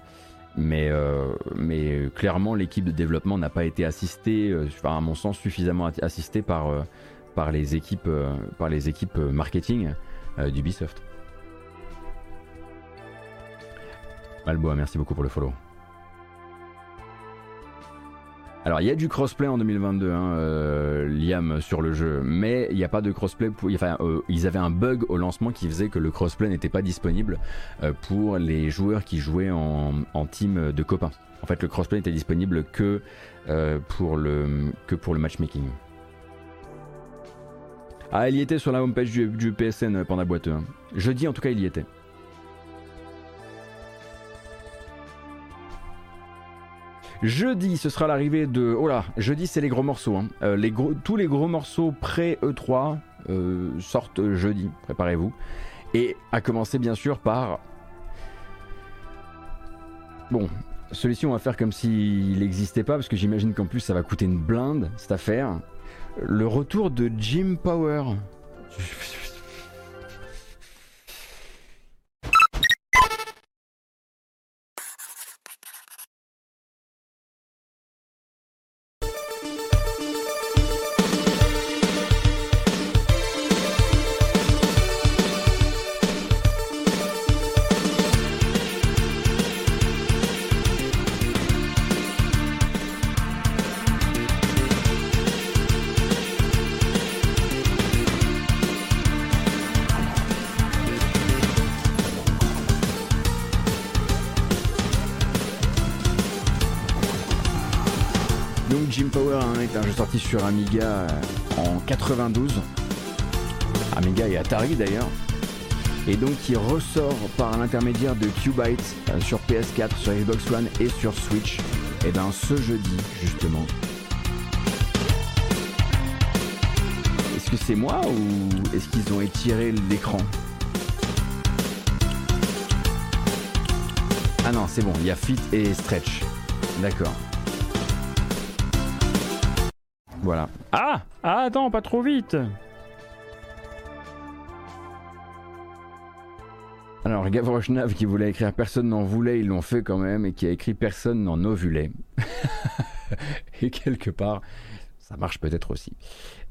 Mais, euh, mais clairement, l'équipe de développement n'a pas été assistée, euh, à mon sens, suffisamment assistée par, euh, par les équipes, par les équipes marketing d'Ubisoft. Malboa, merci beaucoup pour le follow. Alors, il y a du crossplay en 2022, hein, euh, Liam, sur le jeu, mais il n'y a pas de crossplay. Pour, enfin, euh, ils avaient un bug au lancement qui faisait que le crossplay n'était pas disponible euh, pour les joueurs qui jouaient en, team de copains. En fait, le crossplay n'était disponible que, pour le, matchmaking. Ah, il y était sur la homepage du, du PSN Panda Boiteux. hein. Jeudi, en tout cas, il y était. Jeudi, ce sera l'arrivée de. Oh là, jeudi, c'est les gros morceaux. hein. Euh, tous les gros morceaux pré-E3 euh, sortent jeudi, préparez-vous. Et à commencer, bien sûr, par. Bon, celui-ci, on va faire comme s'il n'existait pas, parce que j'imagine qu'en plus, ça va coûter une blinde, cette affaire. Le retour de Jim Power. Amiga euh, en 92. Amiga et Atari d'ailleurs. Et donc qui ressort par l'intermédiaire de Qbyte euh, sur PS4, sur Xbox One et sur Switch. Et bien ce jeudi justement. Est-ce que c'est moi ou est-ce qu'ils ont étiré l'écran? Ah non, c'est bon, il y a fit et stretch. D'accord. Voilà. Ah Ah, attends, pas trop vite Alors, Gavrochnav qui voulait écrire Personne n'en voulait, ils l'ont fait quand même, et qui a écrit Personne n'en ovulait. et quelque part, ça marche peut-être aussi.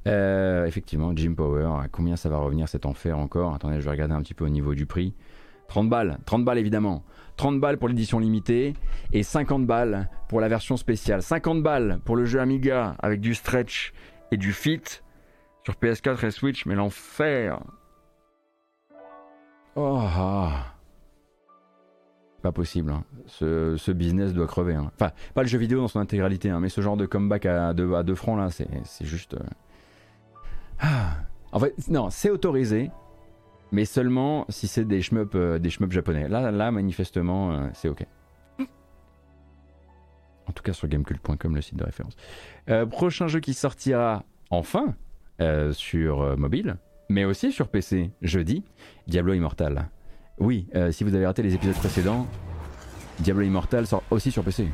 Euh, effectivement, Jim Power, à combien ça va revenir cet enfer encore? Attendez, je vais regarder un petit peu au niveau du prix. 30 balles, 30 balles évidemment. 30 balles pour l'édition limitée et 50 balles pour la version spéciale. 50 balles pour le jeu Amiga avec du stretch et du fit sur PS4 et Switch, mais l'enfer. Oh, ah. Pas possible. hein. Ce, business doit crever. hein. Enfin, pas le jeu vidéo dans son intégralité, hein, mais ce genre de comeback à 2 à deux francs là, c'est c'est juste. euh, ah. En fait, non, c'est autorisé, mais seulement si c'est des shmups, euh, des shmups japonais. Là, là, manifestement, euh, c'est ok. En tout cas sur gamecult.com, le site de référence. Euh, prochain jeu qui sortira enfin sur mobile, mais aussi sur PC jeudi, Diablo Immortal. Oui, si vous avez raté les épisodes précédents, Diablo Immortal sort aussi sur PC.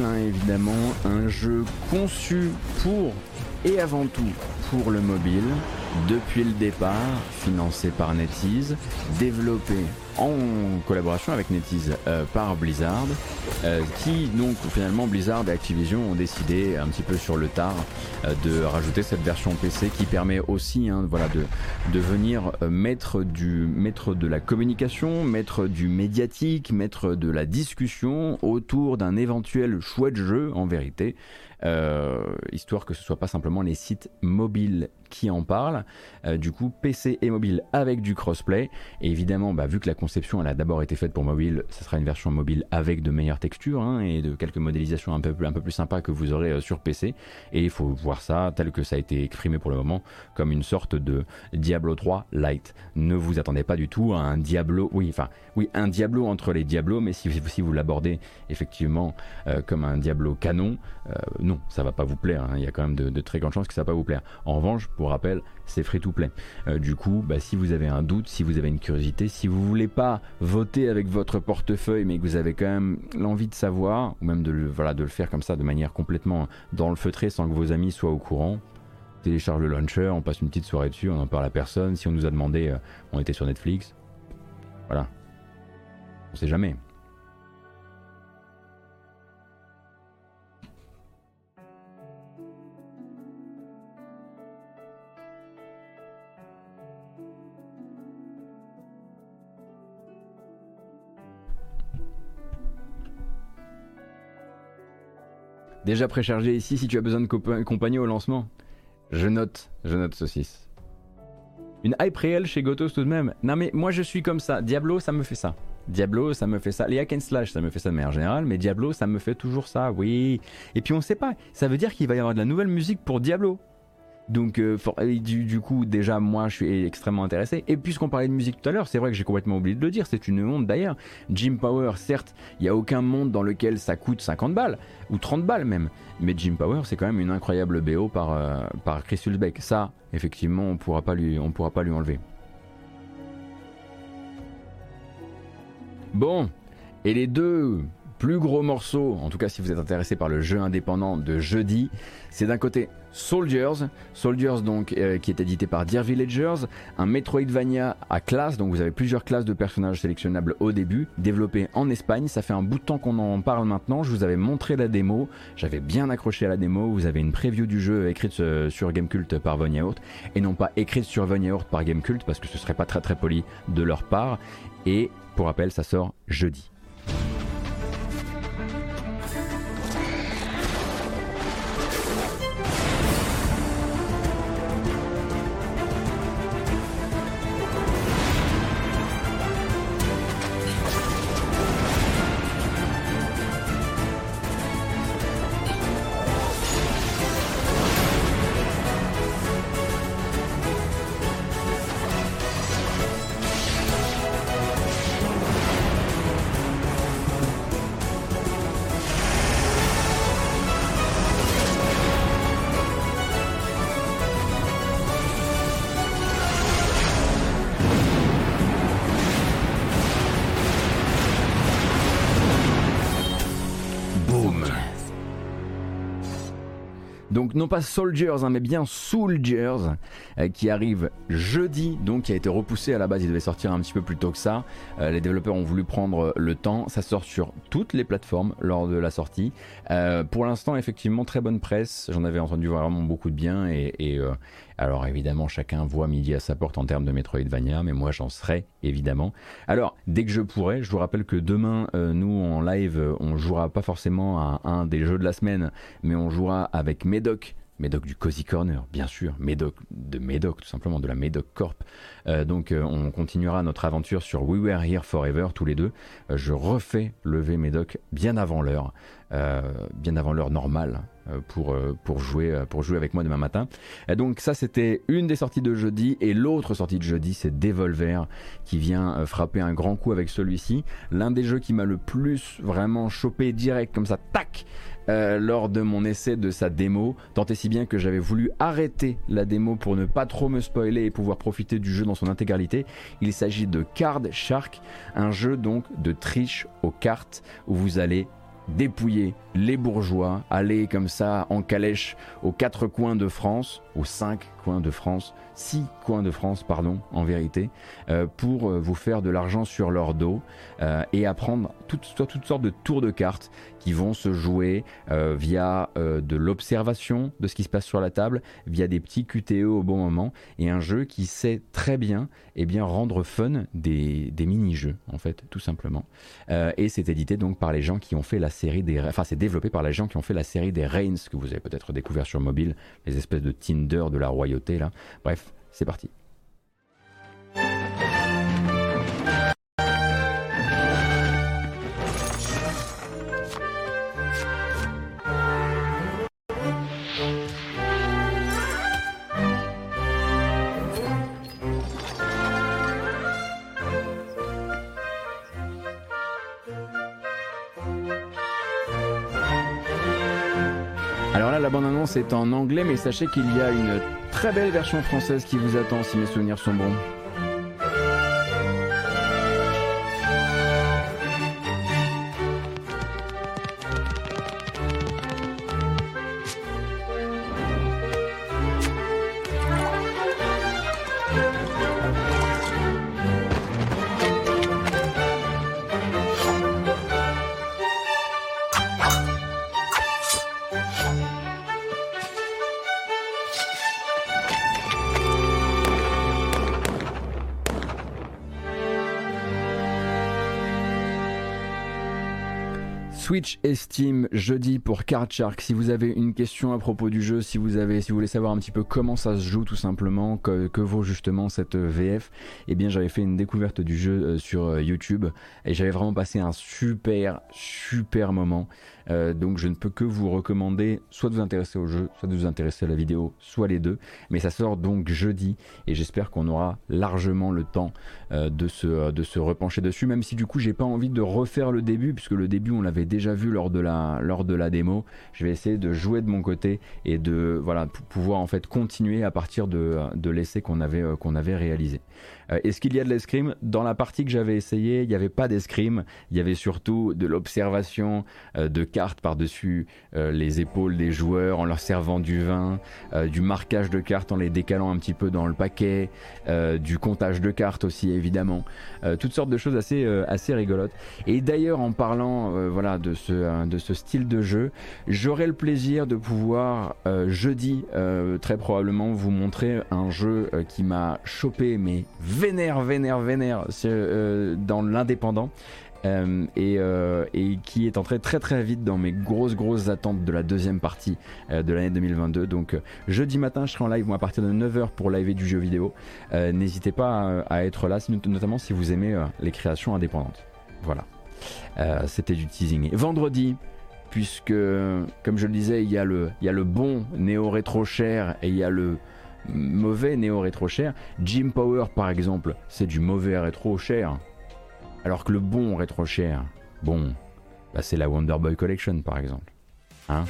Hein, évidemment, un jeu conçu pour et avant tout pour le mobile, depuis le départ, financé par NetEase, développé en collaboration avec NetEase euh, par Blizzard, euh, qui donc finalement Blizzard et Activision ont décidé un petit peu sur le tard euh, de rajouter cette version PC qui permet aussi hein, voilà, de, de venir mettre, du, mettre de la communication, mettre du médiatique, mettre de la discussion autour d'un éventuel chouette jeu en vérité, histoire que ce soit pas simplement les sites mobiles qui en parlent. Euh, du coup, PC et mobile avec du crossplay. Et évidemment, bah, vu que la conception elle a d'abord été faite pour mobile, ce sera une version mobile avec de meilleures textures hein, et de quelques modélisations un peu, plus- sympas que vous aurez euh, sur PC. Et il faut voir ça tel que ça a été exprimé pour le moment comme une sorte de Diablo 3 light. Ne vous attendez pas du tout à un Diablo, oui, enfin, oui, un Diablo entre les Diablos, mais si, vous l'abordez effectivement euh, comme un Diablo canon, non, ça va pas vous plaire. hein. Il y a quand même de, de très grandes chances que ça va pas vous plaire. En revanche, pour rappel, c'est free to play. Du coup, bah, si vous avez un doute, si vous avez une curiosité, si vous voulez pas voter avec votre portefeuille, mais que vous avez quand même l'envie de savoir, ou même de le, voilà, de le faire comme ça de manière complètement dans le feutré sans que vos amis soient au courant, télécharge le launcher, on passe une petite soirée dessus, on en parle à personne. Si on nous a demandé, euh, on était sur Netflix. Voilà. On sait jamais. Déjà préchargé ici si tu as besoin de compa- compagnie au lancement. Je note, je note saucisse. Une hype réelle chez Gotos tout de même. Non mais moi je suis comme ça. Diablo ça me fait ça. Diablo ça me fait ça. Les hack and slash ça me fait ça de manière générale, mais Diablo ça me fait toujours ça, oui. Et puis on sait pas, ça veut dire qu'il va y avoir de la nouvelle musique pour Diablo. Donc euh, du, coup déjà moi je suis extrêmement intéressé. Et puisqu'on parlait de musique tout à l'heure, c'est vrai que j'ai complètement oublié de le dire, c'est une honte d'ailleurs. Jim Power, certes, il n'y a aucun monde dans lequel ça coûte 50 balles, ou 30 balles même. Mais Jim Power, c'est quand même une incroyable BO par, euh, par Chris Hulsbeck. Ça, effectivement, on pourra pas lui, on pourra pas lui enlever. Bon, et les deux plus gros morceau, en tout cas si vous êtes intéressé par le jeu indépendant de jeudi, c'est d'un côté Soldiers, Soldiers donc euh, qui est édité par Dear Villagers, un Metroidvania à classe, donc vous avez plusieurs classes de personnages sélectionnables au début, développé en Espagne, ça fait un bout de temps qu'on en parle maintenant, je vous avais montré la démo, j'avais bien accroché à la démo, vous avez une preview du jeu écrite euh, sur Gamecult par Von Yaourt, et non pas écrite sur Von Yaourt par Gamecult, parce que ce serait pas très très poli de leur part, et pour rappel ça sort jeudi. Non pas Soldiers, hein, mais bien Soldiers, euh, qui arrive jeudi, donc qui a été repoussé à la base, il devait sortir un petit peu plus tôt que ça. Euh, les développeurs ont voulu prendre le temps, ça sort sur toutes les plateformes lors de la sortie. Euh, pour l'instant, effectivement, très bonne presse, j'en avais entendu vraiment beaucoup de bien et alors évidemment, chacun voit midi à sa porte en termes de Metroidvania, mais moi j'en serai évidemment. Alors dès que je pourrai, je vous rappelle que demain, euh, nous en live, on jouera pas forcément à un des jeux de la semaine, mais on jouera avec Medoc. Medoc du Cozy Corner, bien sûr, Medoc de Medoc, tout simplement, de la Medoc Corp. Euh, donc euh, on continuera notre aventure sur We Were Here Forever, tous les deux. je refais lever Medoc bien avant l'heure, bien avant l'heure normale, euh, pour, euh, pour, jouer, euh, pour jouer avec moi demain matin. Et donc ça c'était une des sorties de jeudi et l'autre sortie de jeudi c'est Devolver qui vient frapper un grand coup avec celui-ci. L'un des jeux qui m'a le plus vraiment chopé direct comme ça, tac lors de mon essai de sa démo, tant et si bien que j'avais voulu arrêter la démo pour ne pas trop me spoiler et pouvoir profiter du jeu dans son intégralité. Il s'agit de Card Shark, un jeu donc de triche aux cartes où vous allez dépouiller les bourgeois, aller comme ça en calèche aux quatre coins de France, aux cinq coins de France, six coins de France, pardon, en vérité, euh, pour euh, vous faire de l'argent sur leur dos euh, et apprendre toutes sortes de tours de cartes qui vont se jouer via de l'observation de ce qui se passe sur la table, via des petits QTE au bon moment, et un jeu qui sait très bien, et eh bien rendre fun des, des mini-jeux, en fait, tout simplement. et c'est édité donc par les gens qui ont fait la série des... Enfin, c'est développé par les gens qui ont fait la série des Reigns, que vous avez peut-être découvert sur mobile, les espèces de Tinder de la royauté, là. Bref, c'est parti. C'est en anglais, mais sachez qu'il y a une très belle version française qui vous attend si mes souvenirs sont bons. Steam jeudi pour Card Shark. Si vous avez une question à propos du jeu, si vous avez, si vous voulez savoir un petit peu comment ça se joue tout simplement, que, vaut justement cette VF, eh bien j'avais fait une découverte du jeu euh, sur euh, YouTube et j'avais vraiment passé un super super moment. Euh, donc je ne peux que vous recommander soit de vous intéresser au jeu, soit de vous intéresser à la vidéo, soit les deux. Mais ça sort donc jeudi et j'espère qu'on aura largement le temps de, se, de se repencher dessus, même si du coup j'ai pas envie de refaire le début puisque le début on l'avait déjà vu lors de la, démo. Je vais essayer de jouer de mon côté et de voilà, pouvoir en fait continuer à partir de, l'essai qu'on avait réalisé. Euh, est-ce qu'il y a de l'escrime Dans la partie que j'avais essayé, il n'y avait pas d'escrime. Il y avait surtout de l'observation euh, de cartes par-dessus euh, les épaules des joueurs en leur servant du vin, du marquage de cartes en les décalant un petit peu dans le paquet, du comptage de cartes aussi évidemment. toutes sortes de choses assez, assez rigolotes. Et d'ailleurs, en parlant voilà, de, ce, de ce style de jeu, j'aurai le plaisir de pouvoir jeudi très probablement vous montrer un jeu qui m'a chopé mais vénère, vénère, vénère euh, dans l'indépendant. Euh, euh, et, qui est entré très très vite dans mes grosses grosses attentes de la deuxième partie de l'année 2022. Donc jeudi matin je serai en live moi à partir de 9h pour live du jeu vidéo. N'hésitez pas à, être là, notamment si vous aimez les créations indépendantes. Voilà. C'était du teasing. vendredi, puisque comme je le disais, il y a le, il y a le bon néo-rétro cher et il y a le mauvais néo-rétro cher. Jim Power par exemple, c'est du mauvais rétro cher. Alors que le bon rétro cher, bon, bah, c'est la Wonder Boy Collection par exemple. Hein?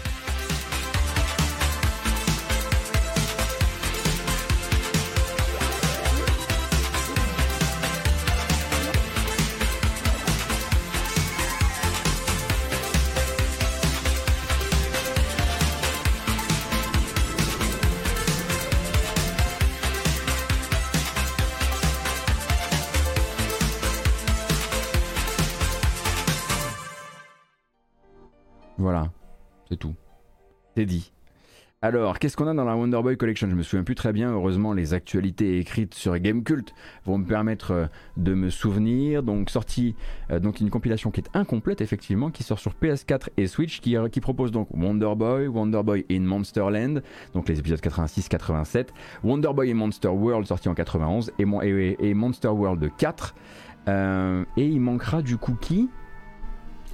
C'est dit. Alors, qu'est-ce qu'on a dans la Wonder Boy Collection? Je me souviens plus très bien. Heureusement, les actualités écrites sur Gamecult vont me permettre euh, de me souvenir. Donc, sortie, euh, donc une compilation qui est incomplète effectivement, qui sort sur PS4 et Switch, qui, euh, qui propose donc Wonder Boy, Wonder Boy in Monsterland, donc les épisodes 86-87, Wonder Boy in Monster World sorti en 91 et, et, et Monster World 4. et il manquera du qui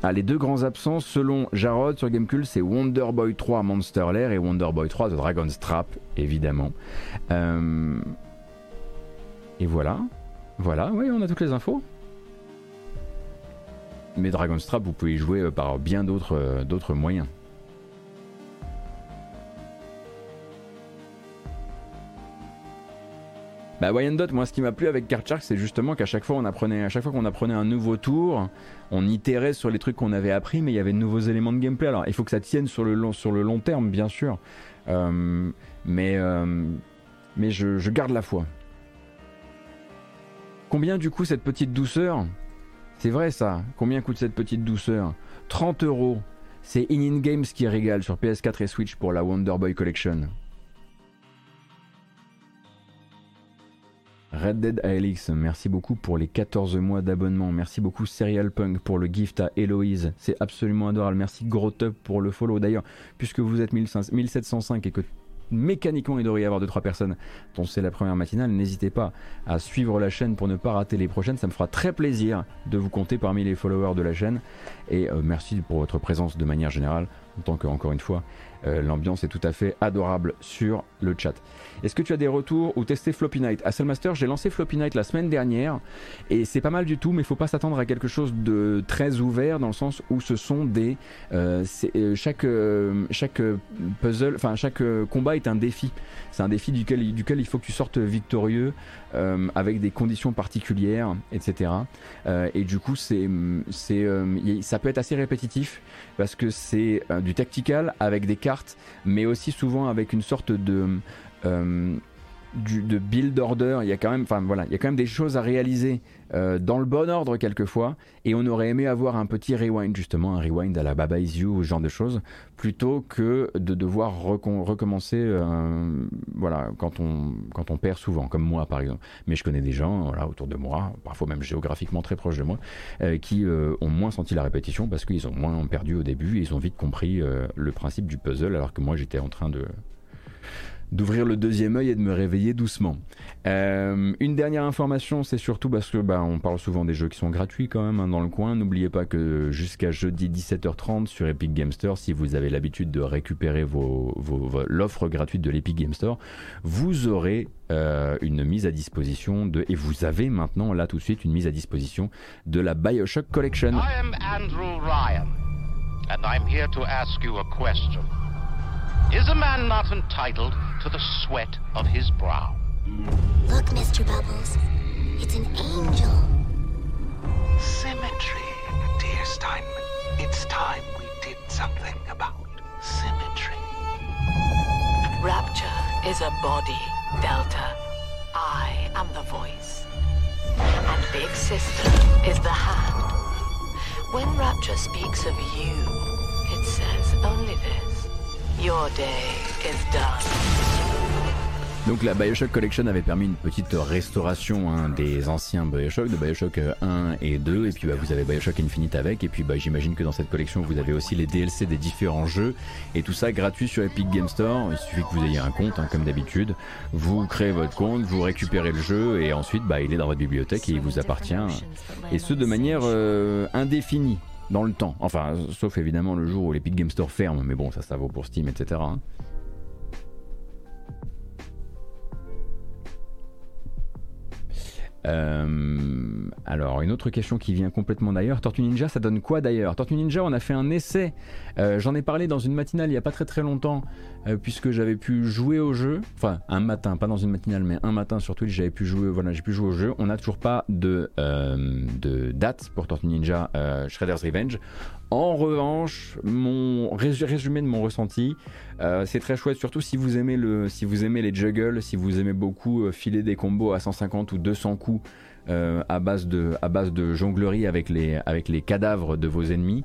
ah, les deux grands absents, selon Jarod sur Gamecube, c'est Wonder Boy 3 Monster Lair et Wonder Boy 3 The Dragon's Trap, évidemment. Euh, et voilà. Voilà, oui, on a toutes les infos. Mais Dragon's Trap, vous pouvez y jouer euh, par bien d'autres euh, d'autres moyens. Bah Wyandotte, moi ce qui m'a plu avec Card c'est justement qu'à chaque fois on apprenait, à chaque fois qu'on apprenait un nouveau tour, on itérait sur les trucs qu'on avait appris, mais il y avait de nouveaux éléments de gameplay. Alors il faut que ça tienne sur le long, terme, bien sûr, euh, mais euh, mais je, je, garde la foi. Combien du coup cette petite douceur? C'est vrai ça. Combien coûte cette petite douceur? 30 euros. C'est In-In Games qui régale sur PS4 et Switch pour la Wonder Boy Collection. Red Dead Alix, merci beaucoup pour les 14 mois d'abonnement. Merci beaucoup Serial Punk pour le gift à Héloïse. C'est absolument adorable. Merci Grotub pour le follow. D'ailleurs, puisque vous êtes 1705 et que mécaniquement il devrait y avoir 2-3 personnes dont c'est la première matinale, n'hésitez pas à suivre la chaîne pour ne pas rater les prochaines. Ça me fera très plaisir de vous compter parmi les followers de la chaîne. Et euh, merci pour votre présence de manière générale, en tant que, encore une fois, euh, l'ambiance est tout à fait adorable sur le chat. Est-ce que tu as des retours ou testé Floppy Night? À Master, j'ai lancé Floppy Night la semaine dernière et c'est pas mal du tout, mais faut pas s'attendre à quelque chose de très ouvert dans le sens où ce sont des. Euh, euh, chaque, chaque puzzle, enfin chaque combat est un défi. C'est un défi duquel, duquel il faut que tu sortes victorieux avec des conditions particulières, etc. et du coup, c'est, c'est, ça peut être assez répétitif parce que c'est du tactical avec des mais aussi souvent avec une sorte de euh, de build order. Il y a quand même, enfin voilà, il y a quand même des choses à réaliser euh, dans le bon ordre quelquefois. Et on aurait aimé avoir un petit rewind justement, un rewind à la Baba Is You ou ce genre de choses, plutôt que de devoir recommencer, euh, voilà, quand on quand on perd souvent, comme moi par exemple. Mais je connais des gens, voilà, autour de moi, parfois même géographiquement très proches de moi, euh, qui ont moins senti la répétition parce qu'ils ont moins perdu au début et ils ont vite compris le principe du puzzle, alors que moi j'étais en train de d'ouvrir le deuxième œil et de me réveiller doucement. Euh, une dernière information, c'est surtout parce que bah, on parle souvent des jeux qui sont gratuits quand même hein, dans le coin. N'oubliez pas que jusqu'à jeudi 17h30 sur Epic Game Store, si vous avez l'habitude de récupérer vos, l'offre gratuite de l'Epic Game Store, vous aurez euh, une mise à disposition de et vous avez maintenant là tout de suite une mise à disposition de la Bioshock Collection. Andrew Ryan. question. Is a man not entitled to the sweat of his brow? Look, Mr. Bubbles. It's an angel. Symmetry, dear Steinman. It's time we did something about symmetry. Rapture is a body, Delta. I am the voice. And Big Sister is the hand. When Rapture speaks of you, it says only this. Your day is done. Donc la Bioshock Collection avait permis une petite restauration hein, des anciens Bioshock, de Bioshock 1 et 2, et puis bah, vous avez Bioshock Infinite avec, et puis bah, j'imagine que dans cette collection vous avez aussi les DLC des différents jeux, et tout ça gratuit sur Epic Game Store, il suffit que vous ayez un compte hein, comme d'habitude, vous créez votre compte, vous récupérez le jeu, et ensuite bah, il est dans votre bibliothèque et il vous appartient, et ce de manière euh, indéfinie dans le temps, enfin sauf évidemment le jour où l'Epic Game Store ferme, mais bon ça ça vaut pour Steam etc. Euh, alors, une autre question qui vient complètement d'ailleurs. Tortue Ninja, ça donne quoi d'ailleurs? Tortue Ninja, on a fait un essai. Euh, j'en ai parlé dans une matinale il n'y a pas très très longtemps, euh, puisque j'avais pu jouer au jeu. Enfin, un matin, pas dans une matinale, mais un matin sur Twitch, j'avais pu jouer. Voilà, j'ai pu jouer au jeu. On n'a toujours pas de, de date pour Tortue Ninja Shredder's Revenge. En revanche, mon résumé de mon ressenti, c'est très chouette, surtout si vous aimez le, si vous aimez les juggles, si vous aimez beaucoup filer des combos à 150 ou 200 coups à base de, à base de jonglerie avec les, avec les cadavres de vos ennemis.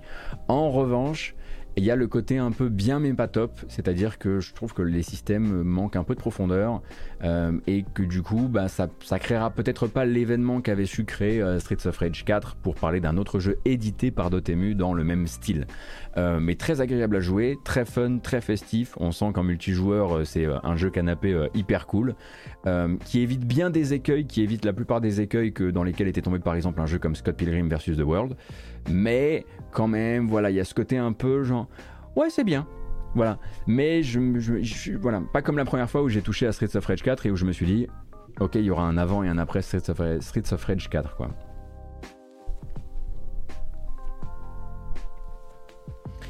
En revanche, il y a le côté un peu bien mais pas top, c'est-à-dire que je trouve que les systèmes manquent un peu de profondeur euh, et que du coup bah, ça, ça créera peut-être pas l'événement qu'avait su créer euh, Streets of Rage 4 pour parler d'un autre jeu édité par Dotemu dans le même style. Euh, mais très agréable à jouer, très fun, très festif, on sent qu'en multijoueur c'est un jeu canapé hyper cool, qui évite bien des écueils, qui évite la plupart des écueils que dans lesquels était tombé par exemple un jeu comme Scott Pilgrim vs. The World. Mais quand même, voilà, il y a ce côté un peu genre, ouais, c'est bien. Voilà. Mais je, je, voilà, pas comme la première fois où j'ai touché à Streets of Rage 4 et où je me suis dit, ok, il y aura un avant et un après Streets of, Rage 4, quoi.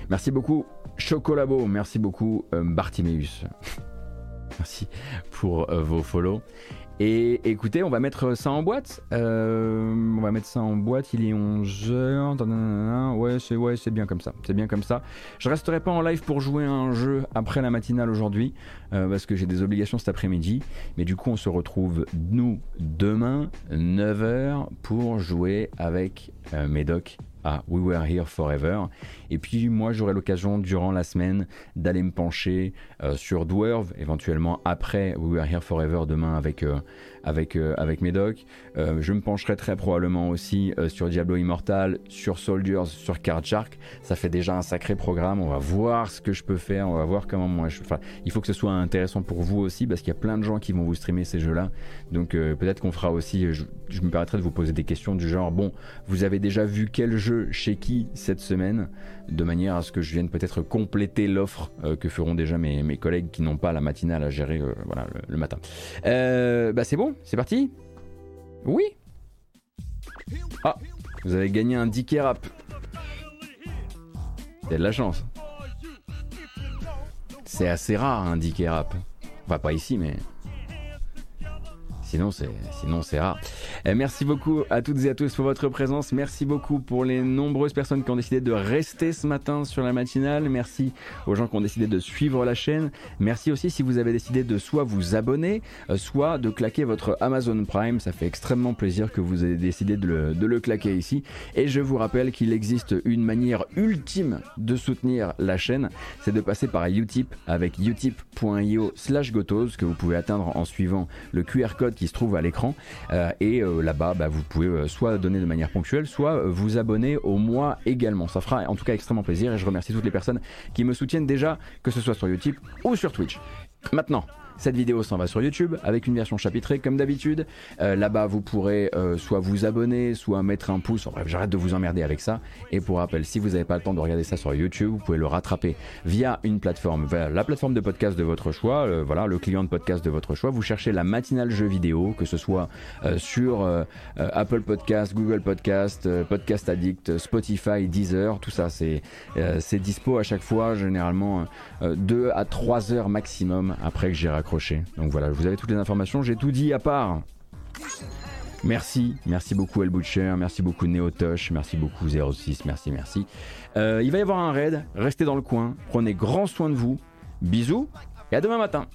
Merci beaucoup Chocolabo, merci beaucoup euh, merci pour euh, vos follow. Et écoutez, on va mettre ça en boîte. Euh, on va mettre ça en boîte. Il est 11h. Ouais, c'est ouais, bien comme ça. C'est bien comme ça. Je resterai pas en live pour jouer un jeu après la matinale aujourd'hui euh, parce que j'ai des obligations cet après-midi. Mais du coup, on se retrouve nous demain 9h pour jouer avec euh, Médoc à We Were Here Forever. Et puis moi j'aurai l'occasion durant la semaine d'aller me pencher euh, sur Dwarf, éventuellement après We Were Here Forever demain avec, euh, avec, euh, avec Medoc. je me pencherai très probablement aussi sur Diablo Immortal, sur Soldiers, sur Card Shark. Ça fait déjà un sacré programme. On va voir ce que je peux faire. On va voir comment moi. Enfin, il faut que ce soit intéressant pour vous aussi parce qu'il y a plein de gens qui vont vous streamer ces jeux-là. Donc peut-être qu'on fera aussi. Je me permettrai de vous poser des questions du genre bon, vous avez déjà vu quel jeu chez qui cette semaine? De manière à ce que je vienne peut-être compléter l'offre euh, que feront déjà mes, collègues qui n'ont pas la matinale à gérer euh, voilà, le, matin. Euh, bah c'est bon, c'est parti? Oui Ah, vous avez gagné un DK rap. C'est de la chance. C'est assez rare un DK rap. Enfin pas ici mais... Sinon, c'est, sinon, c'est rare. Eh, merci beaucoup à toutes et à tous pour votre présence. Merci beaucoup pour les nombreuses personnes qui ont décidé de rester ce matin sur la matinale. Merci aux gens qui ont décidé de suivre la chaîne. Merci aussi si vous avez décidé de soit vous abonner, euh, soit de claquer votre Amazon Prime. Ça fait extrêmement plaisir que vous ayez décidé de le, de le claquer ici. Et je vous rappelle qu'il existe une manière ultime de soutenir la chaîne. C'est de passer par Utip avec utip.io slash gotos que vous pouvez atteindre en suivant le QR code qui se trouve à l'écran. Euh, et euh, là-bas, bah, vous pouvez euh, soit donner de manière ponctuelle, soit vous abonner au mois également. Ça fera en tout cas extrêmement plaisir et je remercie toutes les personnes qui me soutiennent déjà, que ce soit sur YouTube ou sur Twitch. Maintenant, cette vidéo s'en va sur YouTube avec une version chapitrée comme d'habitude. Euh, là-bas, vous pourrez euh, soit vous abonner, soit mettre un pouce. bref, j'arrête de vous emmerder avec ça. Et pour rappel, si vous n'avez pas le temps de regarder ça sur YouTube, vous pouvez le rattraper via une plateforme, la plateforme de podcast de votre choix, euh, voilà, le client de podcast de votre choix. Vous cherchez la matinale jeu vidéo, que ce soit sur Apple Podcast, Google Podcast, Podcast Addict, Spotify, Deezer, tout ça, c'est c'est dispo à chaque fois, généralement 2 à 3 heures maximum après que j'ai raccroché donc voilà, vous avez toutes les informations, j'ai tout dit à part. Merci, merci beaucoup El Butcher, merci beaucoup Neotosh, merci beaucoup 06, merci, merci. Euh, il va y avoir un raid, restez dans le coin, prenez grand soin de vous, bisous et à demain matin.